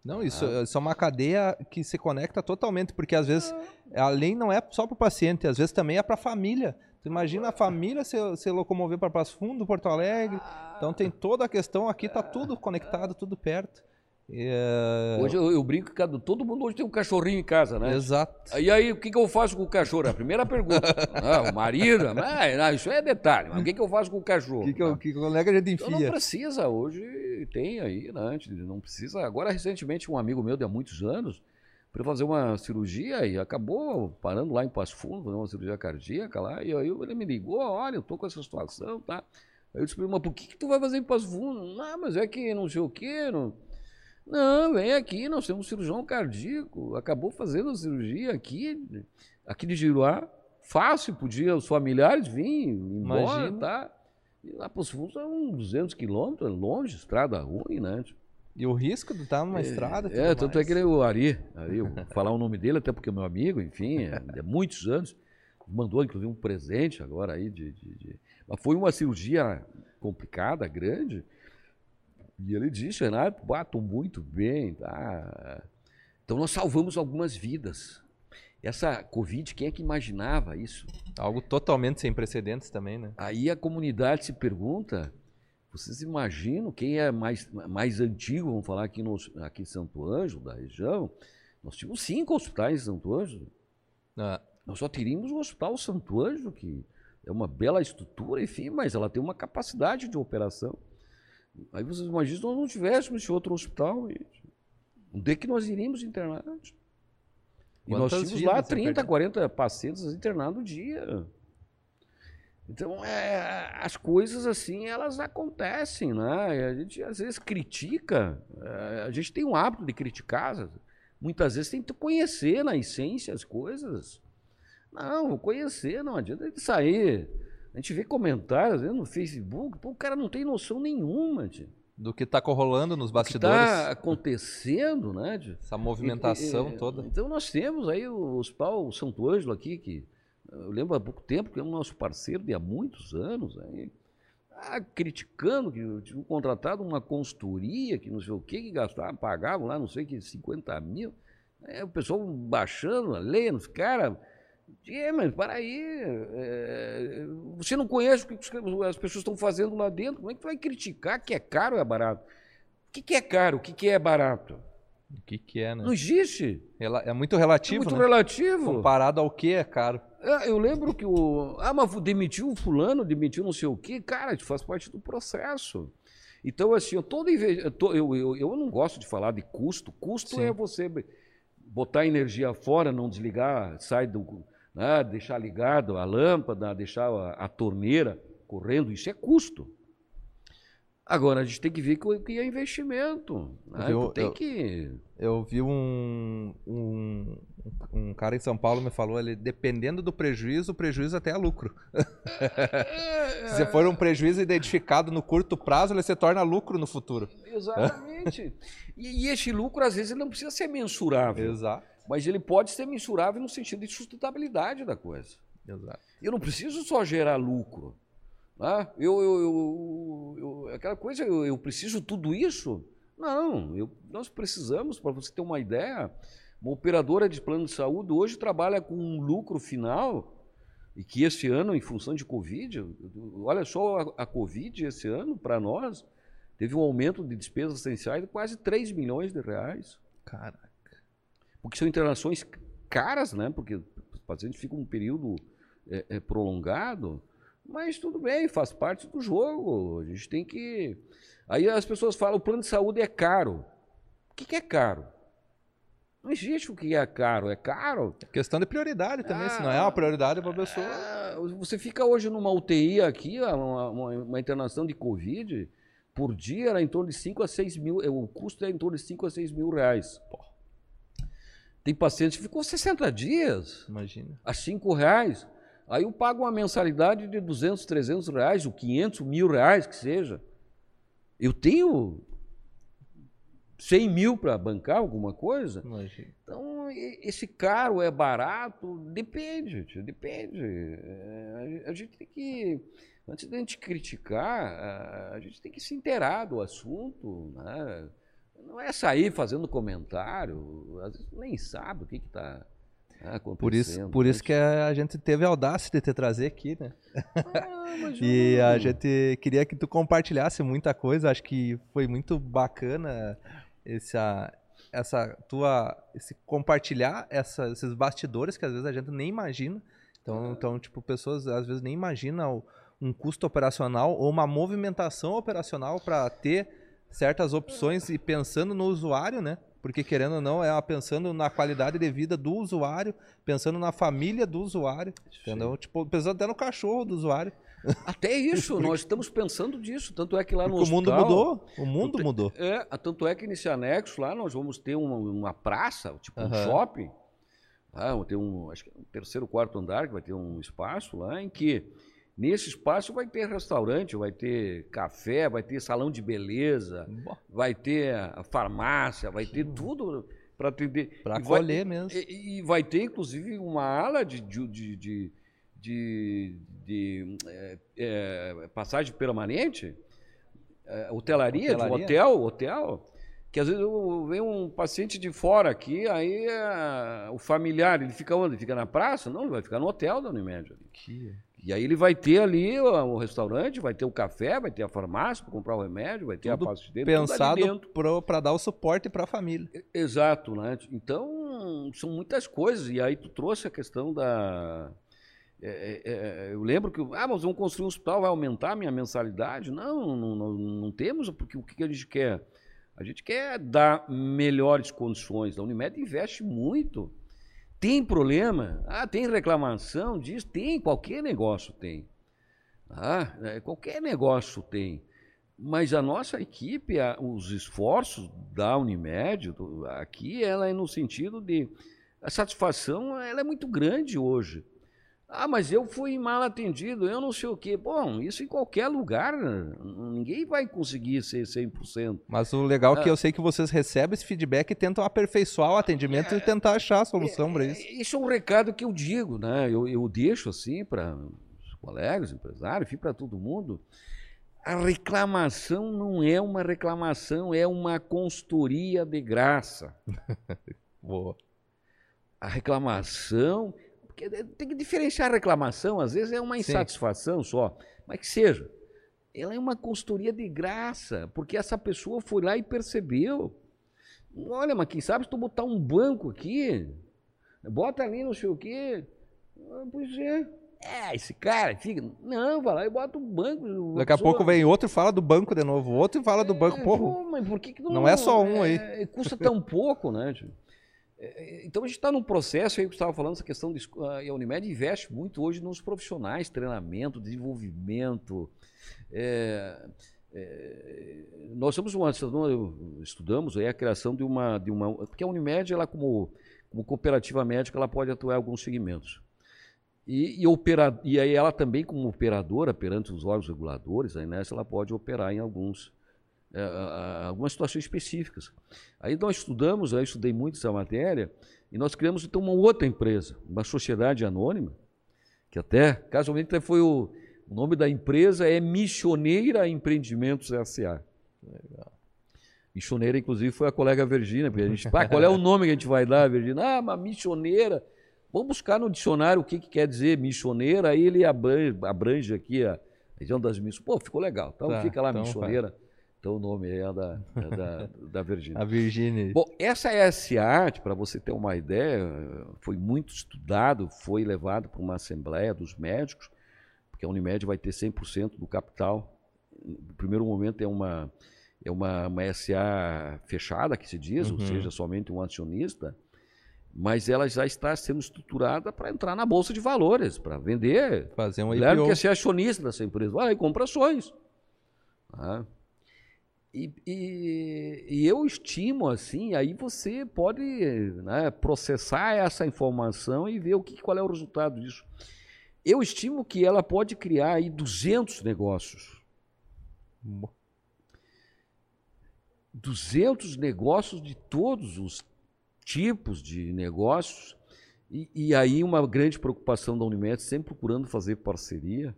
Speaker 1: Não, isso, ah. isso é uma cadeia que se conecta totalmente, porque às vezes ah. a lei não é só para o paciente, às vezes também é para a família. Tu imagina a família se, se locomover para Passo Fundo, Porto Alegre. Então tem toda a questão, aqui está tudo conectado, tudo perto.
Speaker 2: É... Hoje eu, eu, brinco que todo mundo hoje tem um cachorrinho em casa, né?
Speaker 1: Exato.
Speaker 2: E aí, o que, que eu faço com o cachorro? A primeira pergunta. ah, o marido, mas, não, isso é detalhe. Mas o que, que eu faço com o cachorro? O
Speaker 1: que, que, eu, que, que a gente enfia? Então
Speaker 2: não precisa, hoje tem aí, né? Não precisa. Agora, recentemente, um amigo meu de há muitos anos para fazer uma cirurgia e acabou parando lá em Passo Fundo, fazer uma cirurgia cardíaca lá, e aí ele me ligou, olha, eu tô com essa situação, tá? Aí eu disse mas por que, que tu vai fazer em Passo Fundo? Não, mas é que não sei o quê, não... Não, vem aqui, nós temos um cirurgião cardíaco, acabou fazendo a cirurgia aqui, aqui de Giruá, fácil, podia os familiares virem embora, Imagina. tá? E lá Passo Fundo são 200 quilômetros, é longe, estrada ruim, né?
Speaker 1: E o risco de estar numa é, estrada.
Speaker 2: É, tanto mais. é que ele, o Ari, Ari eu vou falar o nome dele, até porque é meu amigo, enfim, é, é muitos anos. Mandou, inclusive, um presente agora aí de, de, de, Foi uma cirurgia complicada, grande. E ele disse, Renato, bato muito bem. Tá? Então nós salvamos algumas vidas. Essa Covid, quem é que imaginava isso?
Speaker 1: Algo totalmente sem precedentes também, né?
Speaker 2: Aí a comunidade se pergunta, vocês imaginam quem é mais, mais antigo, vamos falar aqui, no, aqui em Santo Ângelo, da região, nós tínhamos cinco hospitais em Santo Ângelo. Ah. Nós só teríamos o Hospital Santo Ângelo, que é uma bela estrutura, enfim, mas ela tem uma capacidade de operação. Aí vocês imaginam se nós não tivéssemos esse outro hospital, onde é que nós iríamos internados? E nós tínhamos lá 30, 40 pacientes internados no dia. Então, é, as coisas assim, elas acontecem, né? A gente às vezes critica, é, a gente tem um hábito de criticar, muitas vezes tem que conhecer na essência as coisas. Não, conhecer, não adianta sair. A gente vê comentários vezes, no Facebook, pô, o cara não tem noção nenhuma, tio.
Speaker 1: Do que está rolando nos bastidores.
Speaker 2: Está acontecendo, né? Tio?
Speaker 1: Essa movimentação
Speaker 2: e, e,
Speaker 1: toda.
Speaker 2: Então nós temos aí o Hospital Santo Ângelo aqui, que eu lembro há pouco tempo, que é o nosso parceiro de há muitos anos, aí, ah, criticando que tinham contratado uma consultoria, que não sei o que, que gastavam, pagavam lá, não sei que, 50 mil. É, o pessoal baixando a lei, os caras é, mas para aí. É, você não conhece o que as pessoas estão fazendo lá dentro. Como é que tu vai criticar que é caro ou é barato? O que, que é caro? O que, que é barato?
Speaker 1: O que, que é, né?
Speaker 2: Não existe.
Speaker 1: É muito relativo. É
Speaker 2: muito
Speaker 1: né?
Speaker 2: relativo.
Speaker 1: Comparado ao que é caro.
Speaker 2: É, eu lembro que o. Ah, mas demitiu o fulano, demitiu não sei o quê. Cara, faz parte do processo. Então, assim, eu todo eu, eu, eu não gosto de falar de custo. Custo Sim. é você botar energia fora, não desligar, sai do né? deixar ligado a lâmpada, deixar a, a torneira correndo, isso é custo. Agora, a gente tem que ver que é investimento. Né? Eu, tem
Speaker 1: eu,
Speaker 2: que...
Speaker 1: eu vi um, um, um, cara em São Paulo me falou, ele, dependendo do prejuízo, o prejuízo até é lucro. se for um prejuízo identificado no curto prazo, ele se torna lucro no futuro.
Speaker 2: Exatamente. e, e esse lucro, às vezes, não precisa ser mensurável.
Speaker 1: Exato
Speaker 2: mas ele pode ser mensurável no sentido de sustentabilidade da coisa.
Speaker 1: Exato.
Speaker 2: Eu não preciso só gerar lucro. Né? Eu, eu, eu, eu, aquela coisa, eu, eu preciso tudo isso? Não, eu, nós precisamos, para você ter uma ideia, uma operadora de plano de saúde hoje trabalha com um lucro final, e que esse ano, em função de Covid, olha só a, a Covid esse ano, para nós, teve um aumento de despesas essenciais de quase 3 milhões de reais.
Speaker 1: Cara
Speaker 2: porque são internações caras, né? Porque o paciente fica um período é, é, prolongado, mas tudo bem, faz parte do jogo. A gente tem que. Aí as pessoas falam: o plano de saúde é caro. O que, que é caro? Não existe o que é caro. É caro.
Speaker 1: É questão de prioridade também. Ah, se não é uma prioridade para a pessoa.
Speaker 2: Ah, você fica hoje numa UTI aqui, uma, uma, uma, internação de Covid, por dia era em torno de 5 a 6 mil. O custo é em torno de 5 a 6 mil reais. Porra. Tem paciente que ficou 60 dias.
Speaker 1: Imagina.
Speaker 2: A 5 reais. Aí eu pago uma mensalidade de 200, 300 reais, ou 500, mil reais que seja. Eu tenho 100 mil para bancar alguma coisa?
Speaker 1: Imagina.
Speaker 2: Então, esse caro é barato? Depende, depende. É, a gente tem que, antes da gente criticar, a gente tem que se inteirar do assunto, né? Não é sair fazendo comentário, às vezes nem sabe o que está acontecendo.
Speaker 1: Por isso, por isso que a gente teve a audácia de te trazer aqui, né? Ah, e a gente queria que tu compartilhasse muita coisa, acho que foi muito bacana essa, essa tua, esse compartilhar essa, esses bastidores que às vezes a gente nem imagina. Então, então tipo, pessoas às vezes nem imaginam um custo operacional ou uma movimentação operacional para ter certas opções e pensando no usuário, né? Porque querendo ou não, é pensando na qualidade de vida do usuário, pensando na família do usuário, entendeu? Tipo, pensando até no cachorro do usuário.
Speaker 2: Até isso, nós estamos pensando disso. Tanto é que lá no
Speaker 1: Porque
Speaker 2: hospital,
Speaker 1: o mundo mudou. O mundo mudou.
Speaker 2: É, tanto é que nesse anexo lá nós vamos ter uma, uma praça, tipo um shopping. Ah, vamos ter um, acho que é um terceiro, quarto andar, que vai ter um espaço lá em que Nesse espaço vai ter restaurante, vai ter café, vai ter salão de beleza, vai ter farmácia, vai ter tudo para atender.
Speaker 1: Para acolher
Speaker 2: vai,
Speaker 1: mesmo.
Speaker 2: E, e, vai ter, inclusive, uma ala de, de, de, de, de é, é, passagem permanente, é, hotelaria, hotelaria, de hotel, hotel, que às vezes vem um paciente de fora aqui, aí o familiar, ele fica onde? Ele fica na praça? Não, ele vai ficar no hotel da Unimed. Que... E aí ele vai ter ali o, o, restaurante, vai ter o café, vai ter a farmácia para comprar o remédio, vai ter tudo a pasta
Speaker 1: dele. Pensado para dar o suporte para a família.
Speaker 2: Exato, né? Então, são muitas coisas. E aí tu trouxe a questão da... É, é, é, eu lembro que, ah, mas vamos construir um hospital, vai aumentar a minha mensalidade? Não, não, não, não temos, porque o que a gente quer? A gente quer dar melhores condições. A Unimed investe muito tem problema? Ah, tem reclamação disso? Tem, qualquer negócio tem. Ah, qualquer negócio tem. Mas a nossa equipe, os esforços da Unimed, aqui, ela é no sentido de. A satisfação ela é muito grande hoje. Ah, mas eu fui mal atendido, eu não sei o quê. Bom, isso em qualquer lugar, ninguém vai conseguir ser 100%.
Speaker 1: Mas o legal é que ah. eu sei que vocês recebem esse feedback e tentam aperfeiçoar o atendimento é, e tentar achar a solução é, para isso.
Speaker 2: Isso é um recado que eu digo, né? Eu, eu deixo assim para os colegas, empresários, para todo mundo. A reclamação não é uma reclamação, é uma consultoria de graça.
Speaker 1: Boa.
Speaker 2: A reclamação porque tem que diferenciar a reclamação, às vezes é uma insatisfação Sim. só, mas que seja. Ela é uma consultoria de graça, porque essa pessoa foi lá e percebeu. Olha, mas quem sabe se tu botar um banco aqui, bota ali não sei o quê. Ah, pois é. É, esse cara fica. Não, vai lá e bota um banco.
Speaker 1: Daqui a pouco vem outro e fala do banco de novo. Outro e fala do banco. É, Porra, pô, mas por que, que não, não é só um é,
Speaker 2: aí. Custa tão pouco, né? Tipo? É, é, então a gente está num processo aí que estava falando essa questão de a Unimed investe muito hoje nos profissionais, treinamento, desenvolvimento. É, é, nós somos uma estudamos aí a criação de uma de uma porque a Unimed ela como como cooperativa médica ela pode atuar em alguns segmentos e, e, e aí ela também como operadora perante os órgãos reguladores a Inés ela pode operar em alguns é, algumas situações específicas. Aí nós estudamos, eu estudei muito essa matéria, e nós criamos então uma outra empresa, uma sociedade anônima, que até, casualmente, foi o, o nome da empresa é Missioneira Empreendimentos S.A. Legal. Missioneira, inclusive, foi a colega Virgínia, porque a gente, qual é o nome que a gente vai dar, Virgínia? Ah, uma missioneira. Vamos buscar no dicionário o que, que quer dizer missioneira, aí ele abrange, abrange aqui a região das missões. Pô, ficou legal. Então tá, fica lá, então missioneira. Vai então o nome é da, é da, da Virgínia.
Speaker 1: A Virgínia.
Speaker 2: Bom, essa SA, para você ter uma ideia, foi muito estudado, foi levado para uma assembleia dos médicos, porque a Unimed vai ter 100% do capital. No primeiro momento é uma, é uma, uma SA fechada, que se diz, uhum. ou seja, somente um acionista, mas ela já está sendo estruturada para entrar na Bolsa de Valores, para vender.
Speaker 1: Fazer um
Speaker 2: IPO. Claro que é ser acionista dessa empresa. Vai, compra ações. Ah. E, e, e, eu estimo assim, aí você pode né, processar essa informação e ver o que, qual é o resultado disso. Eu estimo que ela pode criar aí 200 negócios. 200 negócios de todos os tipos de negócios. E, e aí uma grande preocupação da Unimed, sempre procurando fazer parceria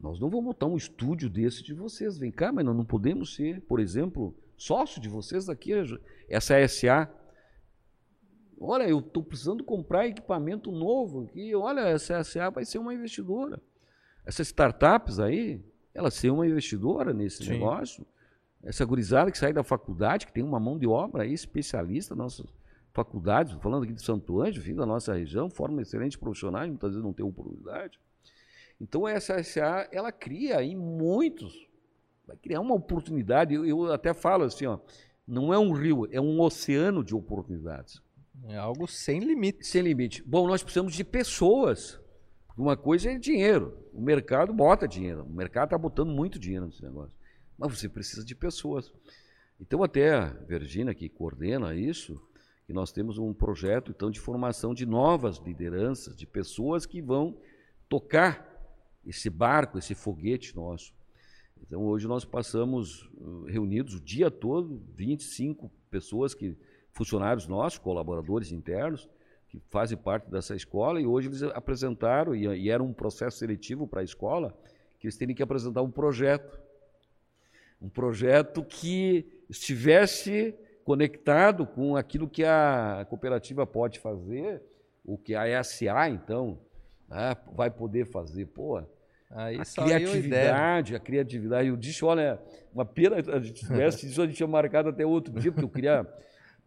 Speaker 2: nós não vamos montar um estúdio desse de vocês. Vem cá, mas nós não podemos ser, por exemplo, sócio de vocês aqui, essa é SA. Olha, eu estou precisando comprar equipamento novo aqui. Olha, essa SA vai ser uma investidora. Essas startups aí, ela ser uma investidora nesse Sim. negócio. Essa gurizada que sai da faculdade, que tem uma mão de obra aí, especialista, nossas faculdades, falando aqui de Santo Anjo, fim da nossa região, forma excelentes profissionais, muitas vezes não tem oportunidade. Então a SSA, ela cria aí muitos, vai criar uma oportunidade, eu, eu até falo assim, ó, não é um rio, é um oceano de oportunidades.
Speaker 1: É algo sem limite.
Speaker 2: Sem limite. Bom, nós precisamos de pessoas. Uma coisa é dinheiro. O mercado bota dinheiro. O mercado está botando muito dinheiro nesse negócio. Mas você precisa de pessoas. Então, até a Virgínia, que coordena isso, que nós temos um projeto então, de formação de novas lideranças, de pessoas que vão tocar esse barco, esse foguete nosso. Então hoje nós passamos uh, reunidos o dia todo, 25 pessoas que funcionários nossos, colaboradores internos, que fazem parte dessa escola, e hoje eles apresentaram, e, e era um processo seletivo para a escola, que eles teriam que apresentar um projeto. Um projeto que estivesse conectado com aquilo que a cooperativa pode fazer, o que a ESA, então, né, vai poder fazer. Pô, Aí a criatividade, a criatividade. Eu disse, olha, uma pena a gente tivesse isso, a gente tinha marcado até outro dia, porque eu queria.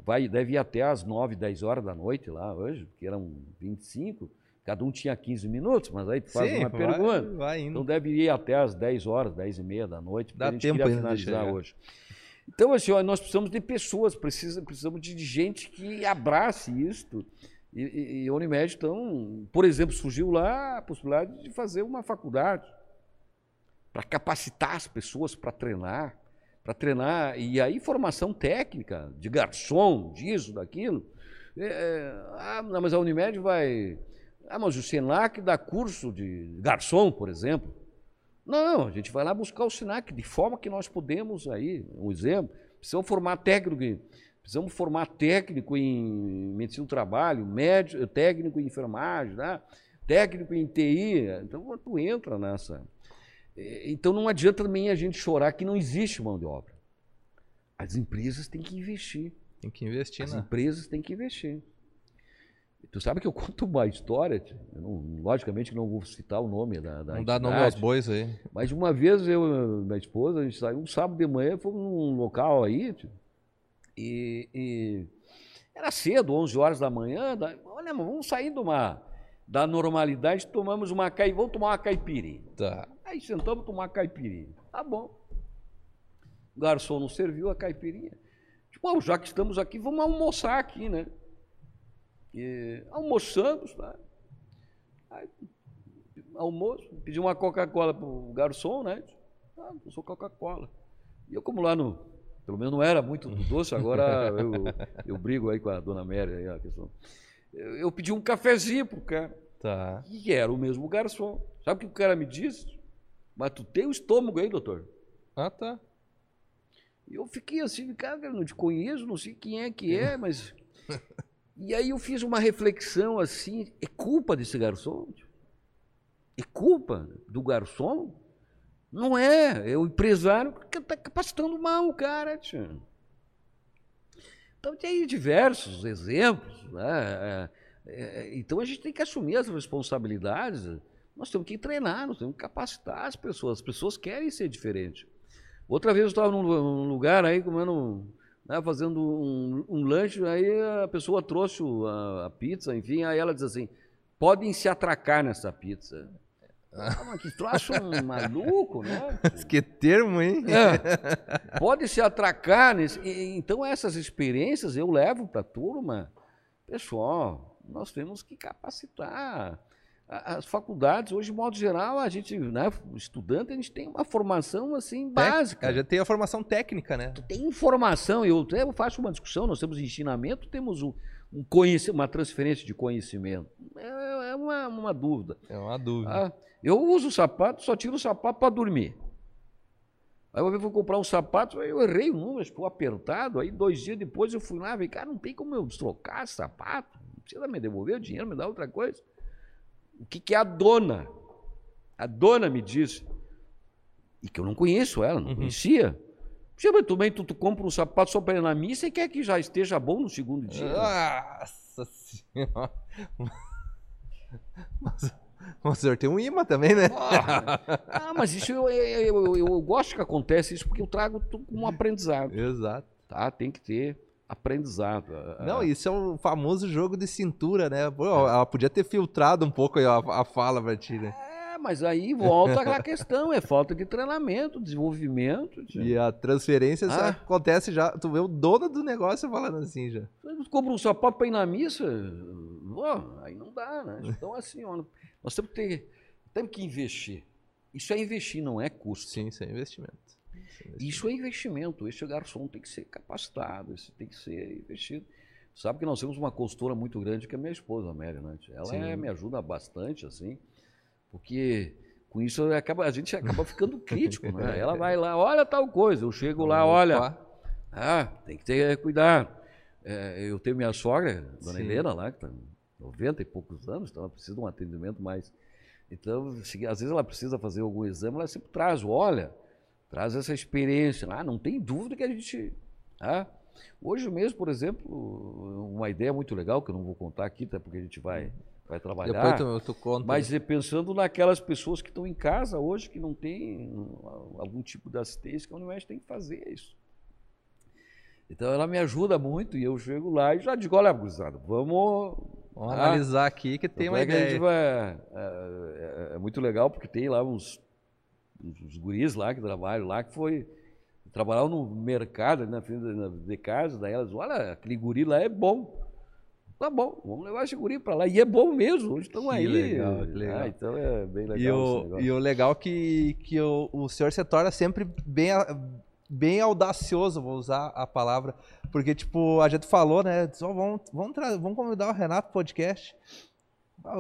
Speaker 2: Vai, deve ir até às 9, 10 horas da noite lá hoje, que eram 25. Cada um tinha 15 minutos, mas aí tu faz Sim, uma vai, pergunta. Vai então deve ir até às 10 horas, 10 e meia da noite,
Speaker 1: Dá a gente tempo queria finalizar
Speaker 2: hoje. Então, assim, ó, nós precisamos de pessoas, precisa, precisamos de gente que abrace isto. E, e, e a Unimed, então, por exemplo, surgiu lá a possibilidade de fazer uma faculdade para capacitar as pessoas para treinar, para treinar, e aí formação técnica, de garçom, disso, daquilo. É, é, ah, mas a Unimed vai. Ah, mas o Senac dá curso de garçom, por exemplo. Não, a gente vai lá buscar o Senac, de forma que nós podemos aí, um exemplo, precisamos formar técnico, precisamos formar técnico em medicina do trabalho, médico, técnico em enfermagem, né? técnico em TI. Então, tu entra nessa. Então, não adianta também a gente chorar que não existe mão de obra. As empresas têm que investir.
Speaker 1: Tem que investir,
Speaker 2: As
Speaker 1: né?
Speaker 2: empresas têm que investir. Tu sabe que eu conto uma história, não, logicamente que não vou citar o nome da, da
Speaker 1: Não dá nome aos bois aí.
Speaker 2: Mas uma vez eu e minha esposa, a gente saiu um sábado de manhã, fomos num local aí, e, e, era cedo, 11 horas da manhã, da, olha, vamos sair de uma, da normalidade, tomamos uma caipirinha, vamos tomar uma caipirinha.
Speaker 1: Tá.
Speaker 2: Aí sentamos tomar uma caipirinha. Tá bom. O garçom não serviu a caipirinha. Tipo, já que estamos aqui, vamos almoçar aqui, né? E almoçamos, tá? Aí, almoço, pedi uma Coca-Cola para o garçom, né? Ah, eu sou Coca-Cola. E eu, como lá no. Pelo menos não era muito doce, agora eu, eu brigo aí com a dona Mary aí, a questão. Eu, eu pedi um cafezinho pro cara.
Speaker 1: Tá.
Speaker 2: E era o mesmo garçom. Sabe o que o cara me disse? Mas tu tem o estômago aí, doutor?
Speaker 1: Ah, tá.
Speaker 2: E eu fiquei assim, cara, não te conheço, não sei quem é que é, mas E aí eu fiz uma reflexão assim, é culpa desse garçom? É culpa do garçom? Não é, é o empresário que está capacitando mal o cara. Tio. Então tem diversos exemplos. Né? É, é, então a gente tem que assumir as responsabilidades. Nós temos que treinar, nós temos que capacitar as pessoas. As pessoas querem ser diferentes. Outra vez eu estava num, lugar aí comendo né, fazendo um, um, lanche, aí a pessoa trouxe a, a, pizza, enfim, aí ela diz assim, podem se atracar nessa pizza. Ah, mas que troço maluco, né?
Speaker 1: que termo, hein?
Speaker 2: É, pode se atracar. Nesse... Então, essas experiências eu levo para a turma. Pessoal, nós temos que capacitar as faculdades, hoje, de modo geral, a gente, né, estudante, a gente tem uma formação assim básica.
Speaker 1: a gente tem a formação técnica, né?
Speaker 2: Tem informação, eu, eu faço uma discussão, nós temos ensinamento, temos um, um uma transferência de conhecimento. É, é uma, uma, dúvida.
Speaker 1: É uma dúvida.
Speaker 2: Ah, eu uso sapato, só tiro o sapato para dormir. Aí eu fui comprar um sapato, eu errei o número, ficou apertado. Aí dois dias depois eu fui lá e falei, cara, não tem como eu trocar esse sapato. Não precisa me devolver o dinheiro, me dá outra coisa o que, que é a dona. A dona me disse, e que eu não conheço ela, não uhum. conhecia. Chama também, tu, tu compra um sapato só para ir na missa e quer que já esteja bom no segundo dia.
Speaker 1: Nossa senhora. Mas, o senhor tem um imã também, né?
Speaker 2: Ah, ah mas isso eu, eu, eu, eu, gosto que acontece isso porque eu trago um aprendizado.
Speaker 1: Exato.
Speaker 2: Tá? Tem que ter aprendizado.
Speaker 1: Não, isso é um famoso jogo de cintura, né? Pô, é. ela podia ter filtrado um pouco a, a fala pra ti, né?
Speaker 2: É, mas aí volta aquela questão, é falta de treinamento, desenvolvimento.
Speaker 1: Tio. E a transferência ah. acontece já, tu vê o dono do negócio falando assim já.
Speaker 2: Você compra um sapato pra ir na missa, oh, aí não dá, né? Então assim, ó, nós temos que ter, temos que investir. Isso é investir, não é custo.
Speaker 1: Sim, isso é investimento.
Speaker 2: Isso é investimento. Esse garçom tem que ser capacitado, esse tem que ser investido. Sabe que nós temos uma consultora muito grande que é minha esposa, a Mary, né? Ela é, me ajuda bastante, assim, porque com isso acaba, a gente acaba ficando crítico, né? Ela vai lá, olha tal coisa, eu chego lá, olha, ah, tem que ter cuidado. É, eu tenho minha sogra, dona Sim. Helena lá, que tá, 90 e poucos anos, então ela precisa de um atendimento mais. Então, se, às vezes ela precisa fazer algum exame, ela sempre traz, olha, traz essa experiência. Ah, não tem dúvida que a gente. Ah, hoje mesmo, por exemplo, uma ideia muito legal, que eu não vou contar aqui, até porque a gente vai, vai trabalhar.
Speaker 1: Depois tu, tu conta.
Speaker 2: Mas pensando naquelas pessoas que estão em casa hoje, que não têm algum tipo de assistência, que a Unimed tem que fazer isso. Então ela me ajuda muito e eu chego lá e já digo, olha, gurizada, vamos...
Speaker 1: Vamos ah, analisar aqui que tem uma é ideia.
Speaker 2: Vai, é, é, é, muito legal porque tem lá uns, uns guris lá que trabalham lá que foi trabalhar no mercado, na frente de casa, daí elas, olha, aquele guri lá é bom. Tá bom, vamos levar esse guri para lá. E é bom mesmo, hoje estão aí.
Speaker 1: Legal, que legal.
Speaker 2: Ah, então é bem legal.
Speaker 1: E o, e o legal que, que o, o senhor se torna sempre bem bem audacioso, vou usar a palavra, porque, tipo, a gente falou, né? Só vamos, vamos, vamos convidar o Renato podcast. Ah,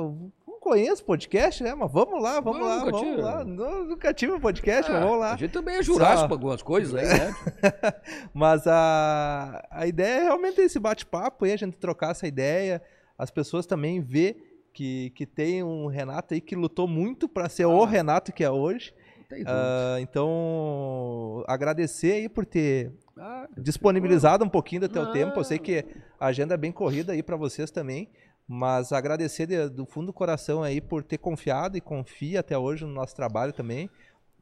Speaker 1: conheço podcast, né? Mas vamos lá, vamos não, lá, vamos tive. lá. Não, nunca tive um podcast, ah, mas vamos lá.
Speaker 2: A gente também é jurássico para algumas coisas aí, né?
Speaker 1: mas a, a ideia é realmente esse bate-papo aí, a gente trocar essa ideia, as pessoas também ver que, que tem um Renato aí que lutou muito para ser ah. o Renato que é hoje. Uh, então, agradecer aí por ter ah, disponibilizado um pouquinho do teu ah. tempo. Eu sei que a agenda é bem corrida aí para vocês também, mas agradecer de, do fundo do coração aí por ter confiado e confia até hoje no nosso trabalho também.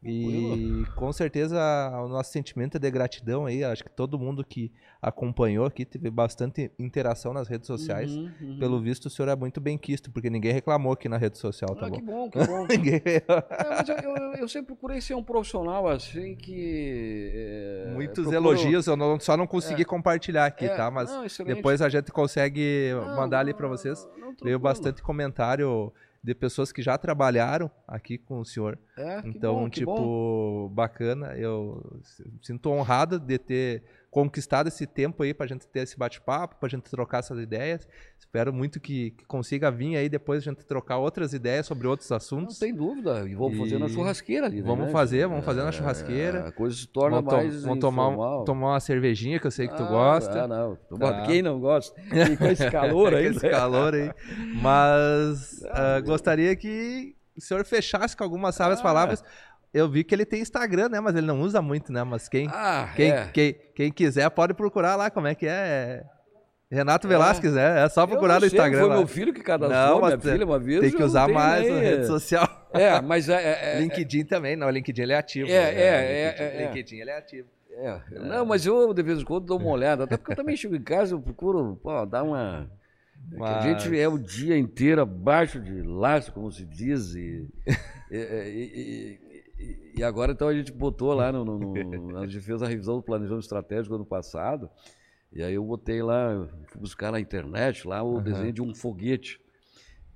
Speaker 1: E com certeza o nosso sentimento é de gratidão aí. Acho que todo mundo que acompanhou aqui teve bastante interação nas redes sociais. Uhum, uhum. Pelo visto, o senhor é muito bem quisto, porque ninguém reclamou aqui na rede social, tá ah, bom?
Speaker 2: Que bom, que bom. ninguém... é, eu, eu, eu, sempre procurei ser um profissional assim que.
Speaker 1: É, Muitos procuro... elogios, eu não, só não consegui é, compartilhar aqui, é, tá? Mas não, depois a gente consegue não, mandar ali para vocês. Não, Veio bastante comentário de pessoas que já trabalharam aqui com o senhor. É, então, bom, tipo, bacana. Eu sinto honrado de ter conquistado esse tempo aí para a gente ter esse bate-papo, para a gente trocar essas ideias. Espero muito que, que, consiga vir aí depois a gente trocar outras ideias sobre outros assuntos.
Speaker 2: Não tem dúvida. E vamos e... fazer na churrasqueira ali,
Speaker 1: né? Vamos fazer, vamos fazer na é, churrasqueira.
Speaker 2: É, a coisa se torna vamos mais
Speaker 1: Vamos tomar, tomar uma cervejinha que eu sei que tu ah, gosta.
Speaker 2: Ah, não. Tá. Quem não gosta? E com esse calor aí.
Speaker 1: esse calor aí. Mas uh, gostaria que o senhor fechasse com algumas sábias ah. palavras eu vi que ele tem Instagram, né? Mas ele não usa muito, né? Mas quem, ah, quem, é. quem, quem, quiser pode procurar lá como é que é. Renato é. Velasquez, né? É só procurar no Instagram. Foi
Speaker 2: lá. meu filho que cadastrou, não, minha filha uma vez.
Speaker 1: Tem que usar mais nem... a rede social.
Speaker 2: É, mas é, é,
Speaker 1: é LinkedIn também, não. LinkedIn ele é ativo.
Speaker 2: É, né? é, é,
Speaker 1: LinkedIn, LinkedIn ele é ativo.
Speaker 2: É. Não, mas eu de vez em quando dou uma olhada, até porque eu também chego em casa, eu procuro pô, dar uma. Mas... A gente é o dia inteiro abaixo de laço, como se diz, e, e, e, e, agora, então, a gente botou lá, no, no, no, a gente fez a revisão do planejamento estratégico ano passado, e aí eu botei lá, fui buscar na internet lá o uhum. desenho de um foguete.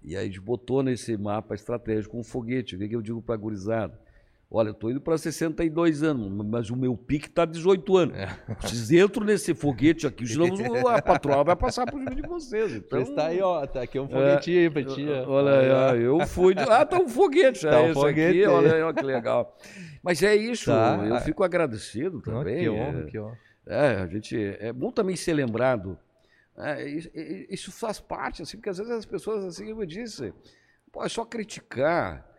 Speaker 2: E aí a gente botou nesse mapa estratégico um foguete. O que, que eu digo para a gurizada? Olha, eu estou indo para 62 anos, mas o meu pique está 18 anos. É. Vocês entram nesse foguete aqui, senão a patroa vai passar por cima de vocês. Então,
Speaker 1: está aí, ó, tá aqui um foguetinho é, aí pra ti.
Speaker 2: Olha aí, eu fui. De, ah, tá um foguete, tá é um foguete aqui, olha aí, ó, que legal. Mas é isso, tá. eu fico agradecido também.
Speaker 1: que honra, é, que honra.
Speaker 2: É, a gente, é bom também ser lembrado. É, isso, faz parte, assim, porque às vezes as pessoas, assim, eu disse, pô, é só criticar.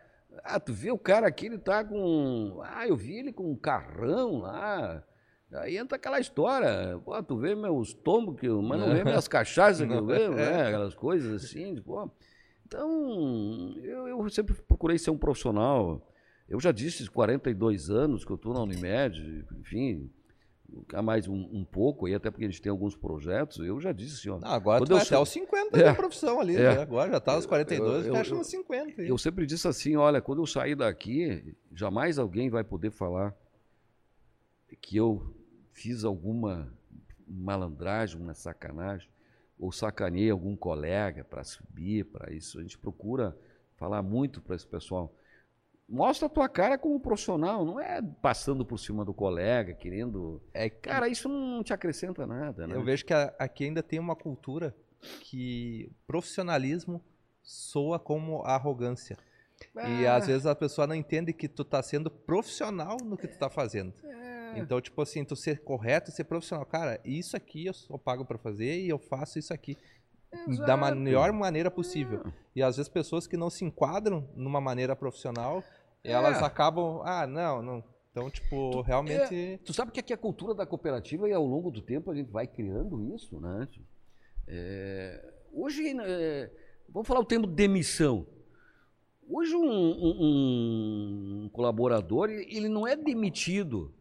Speaker 2: Ah, tu vê o cara aqui, ele tá com. Ah, eu vi ele com um carrão lá. Aí entra aquela história. Pô, tu vê meus tombos, que, mas não vê minhas cachaças que eu vejo, né? Aquelas coisas assim. Pô. Então, eu, eu sempre procurei ser um profissional. Eu já disse 42 anos que eu estou na Unimed, enfim, ficar mais um, um, pouco, aí até porque a gente tem alguns projetos, eu já disse ó.
Speaker 1: Não, agora quando tu vai até os 50 é, da profissão ali, é, né? Agora já está aos 42, eu, fecha nos 50.
Speaker 2: Aí. Eu sempre disse assim, olha, quando eu sair daqui, jamais alguém vai poder falar que eu fiz alguma malandragem, uma sacanagem, ou sacanei algum colega para subir, para isso. A gente procura falar muito para esse pessoal mostra a tua cara como profissional, não é passando por cima do colega, querendo. É, cara, isso não te acrescenta nada, né?
Speaker 1: Eu vejo que aqui ainda tem uma cultura que profissionalismo soa como arrogância. Ah. E às vezes a pessoa não entende que tu tá sendo profissional no que tu tá fazendo. É. Então, tipo assim, tu ser correto, ser profissional. Cara, isso aqui eu só pago para fazer e eu faço isso aqui. Exato. da melhor maneira possível. É. E às vezes pessoas que não se enquadram numa maneira profissional, é. elas acabam, ah, não, não. Então, tipo, tu, realmente. É,
Speaker 2: tu sabe que aqui a cultura da cooperativa e ao longo do tempo a gente vai criando isso, né? É, hoje, é, vamos falar o termo demissão. Hoje um, um, um, colaborador ele não é demitido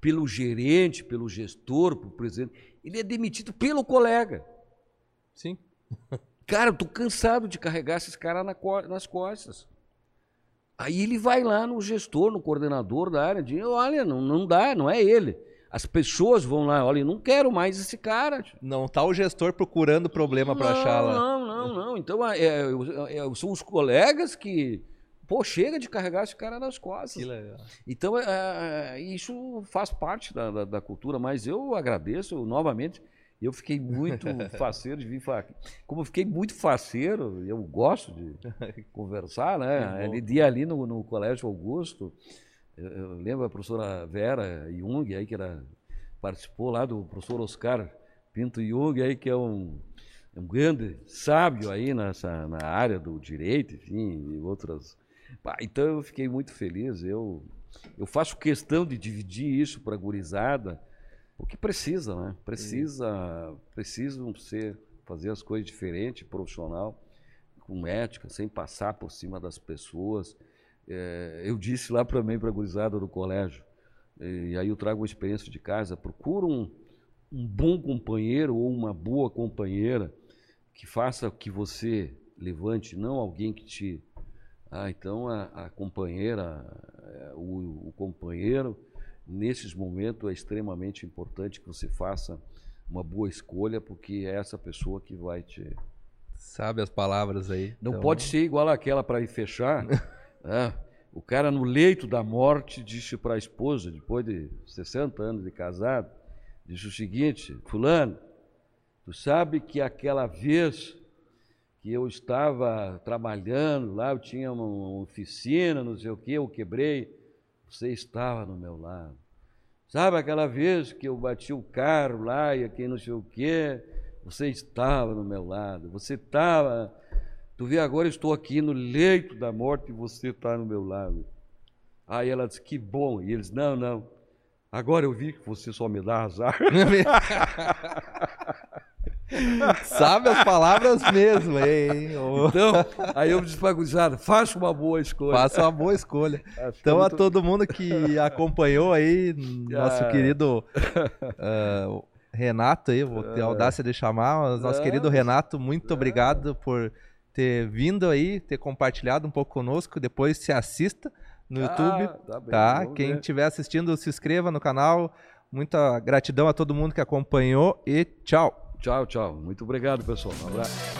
Speaker 2: pelo gerente, pelo gestor, pelo presidente, ele é demitido pelo colega.
Speaker 1: Sim.
Speaker 2: Cara, eu tô cansado de carregar esses caras na, nas costas. Aí ele vai lá no gestor, no coordenador da área, diz, olha, não, não dá, não é ele. As pessoas vão lá, olha, não quero mais esse cara.
Speaker 1: Não tá o gestor procurando problema para achar lá.
Speaker 2: Não, não, não. Então é, é, é, são os colegas que, pô, chega de carregar esse cara nas costas.
Speaker 1: Que legal.
Speaker 2: Então é, é, isso faz parte da, da, da cultura, mas eu agradeço novamente eu fiquei muito faceiro de vir falar. Como eu fiquei muito faceiro, eu gosto de conversar, né? É dia ali no, no Colégio Augusto, eu, eu, lembro a professora Vera Jung, aí, que era, participou lá do professor Oscar Pinto Jung, aí, que é um, um grande sábio aí nessa, na área do direito, enfim, e outras. Então eu fiquei muito feliz. Eu, eu faço questão de dividir isso para a gurizada o que precisa, né? Precisa, precisam ser fazer as coisas diferente, profissional, com ética, sem passar por cima das pessoas. É, eu disse lá para mim, para a gurizada do colégio, e aí eu trago uma experiência de casa, procura um, um bom companheiro ou uma boa companheira que faça que você levante, não alguém que te... Ah, então a, a companheira, é, o, o companheiro nesses momentos é extremamente importante que você faça uma boa escolha, porque é essa pessoa que vai te.
Speaker 1: Sabe as palavras aí.
Speaker 2: Não então... pode ser igual aquela para ir fechar. né? O cara no leito da morte disse para a esposa, depois de 60 anos de casado, disse o seguinte: Fulano, tu sabe que aquela vez que eu estava trabalhando lá, eu tinha uma oficina, não sei o que, eu quebrei você estava no meu lado. Sabe aquela vez que eu bati o carro lá e aqui não sei o quê? Você estava no meu lado. Você estava. Tu vê, agora eu estou aqui no leito da morte e você está no meu lado. Aí ela disse: Que bom. E eles: Não, não. Agora eu vi que você só me dá azar.
Speaker 1: Sabe as palavras mesmo, hein?
Speaker 2: Então, aí eu disse pra gurizada, faça uma boa escolha.
Speaker 1: Faça uma boa escolha. então, muito... a todo mundo que acompanhou aí, nosso ah. querido uh, Renato aí, vou ter a audácia de chamar, nosso querido Renato, muito obrigado por ter vindo aí, ter compartilhado um pouco conosco, depois se assista no ah, YouTube, tá? Bem, tá? Quem estiver assistindo, se inscreva no canal. Muita gratidão a todo mundo que acompanhou e tchau.
Speaker 2: Tchau, tchau. Muito obrigado, pessoal. Um abraço.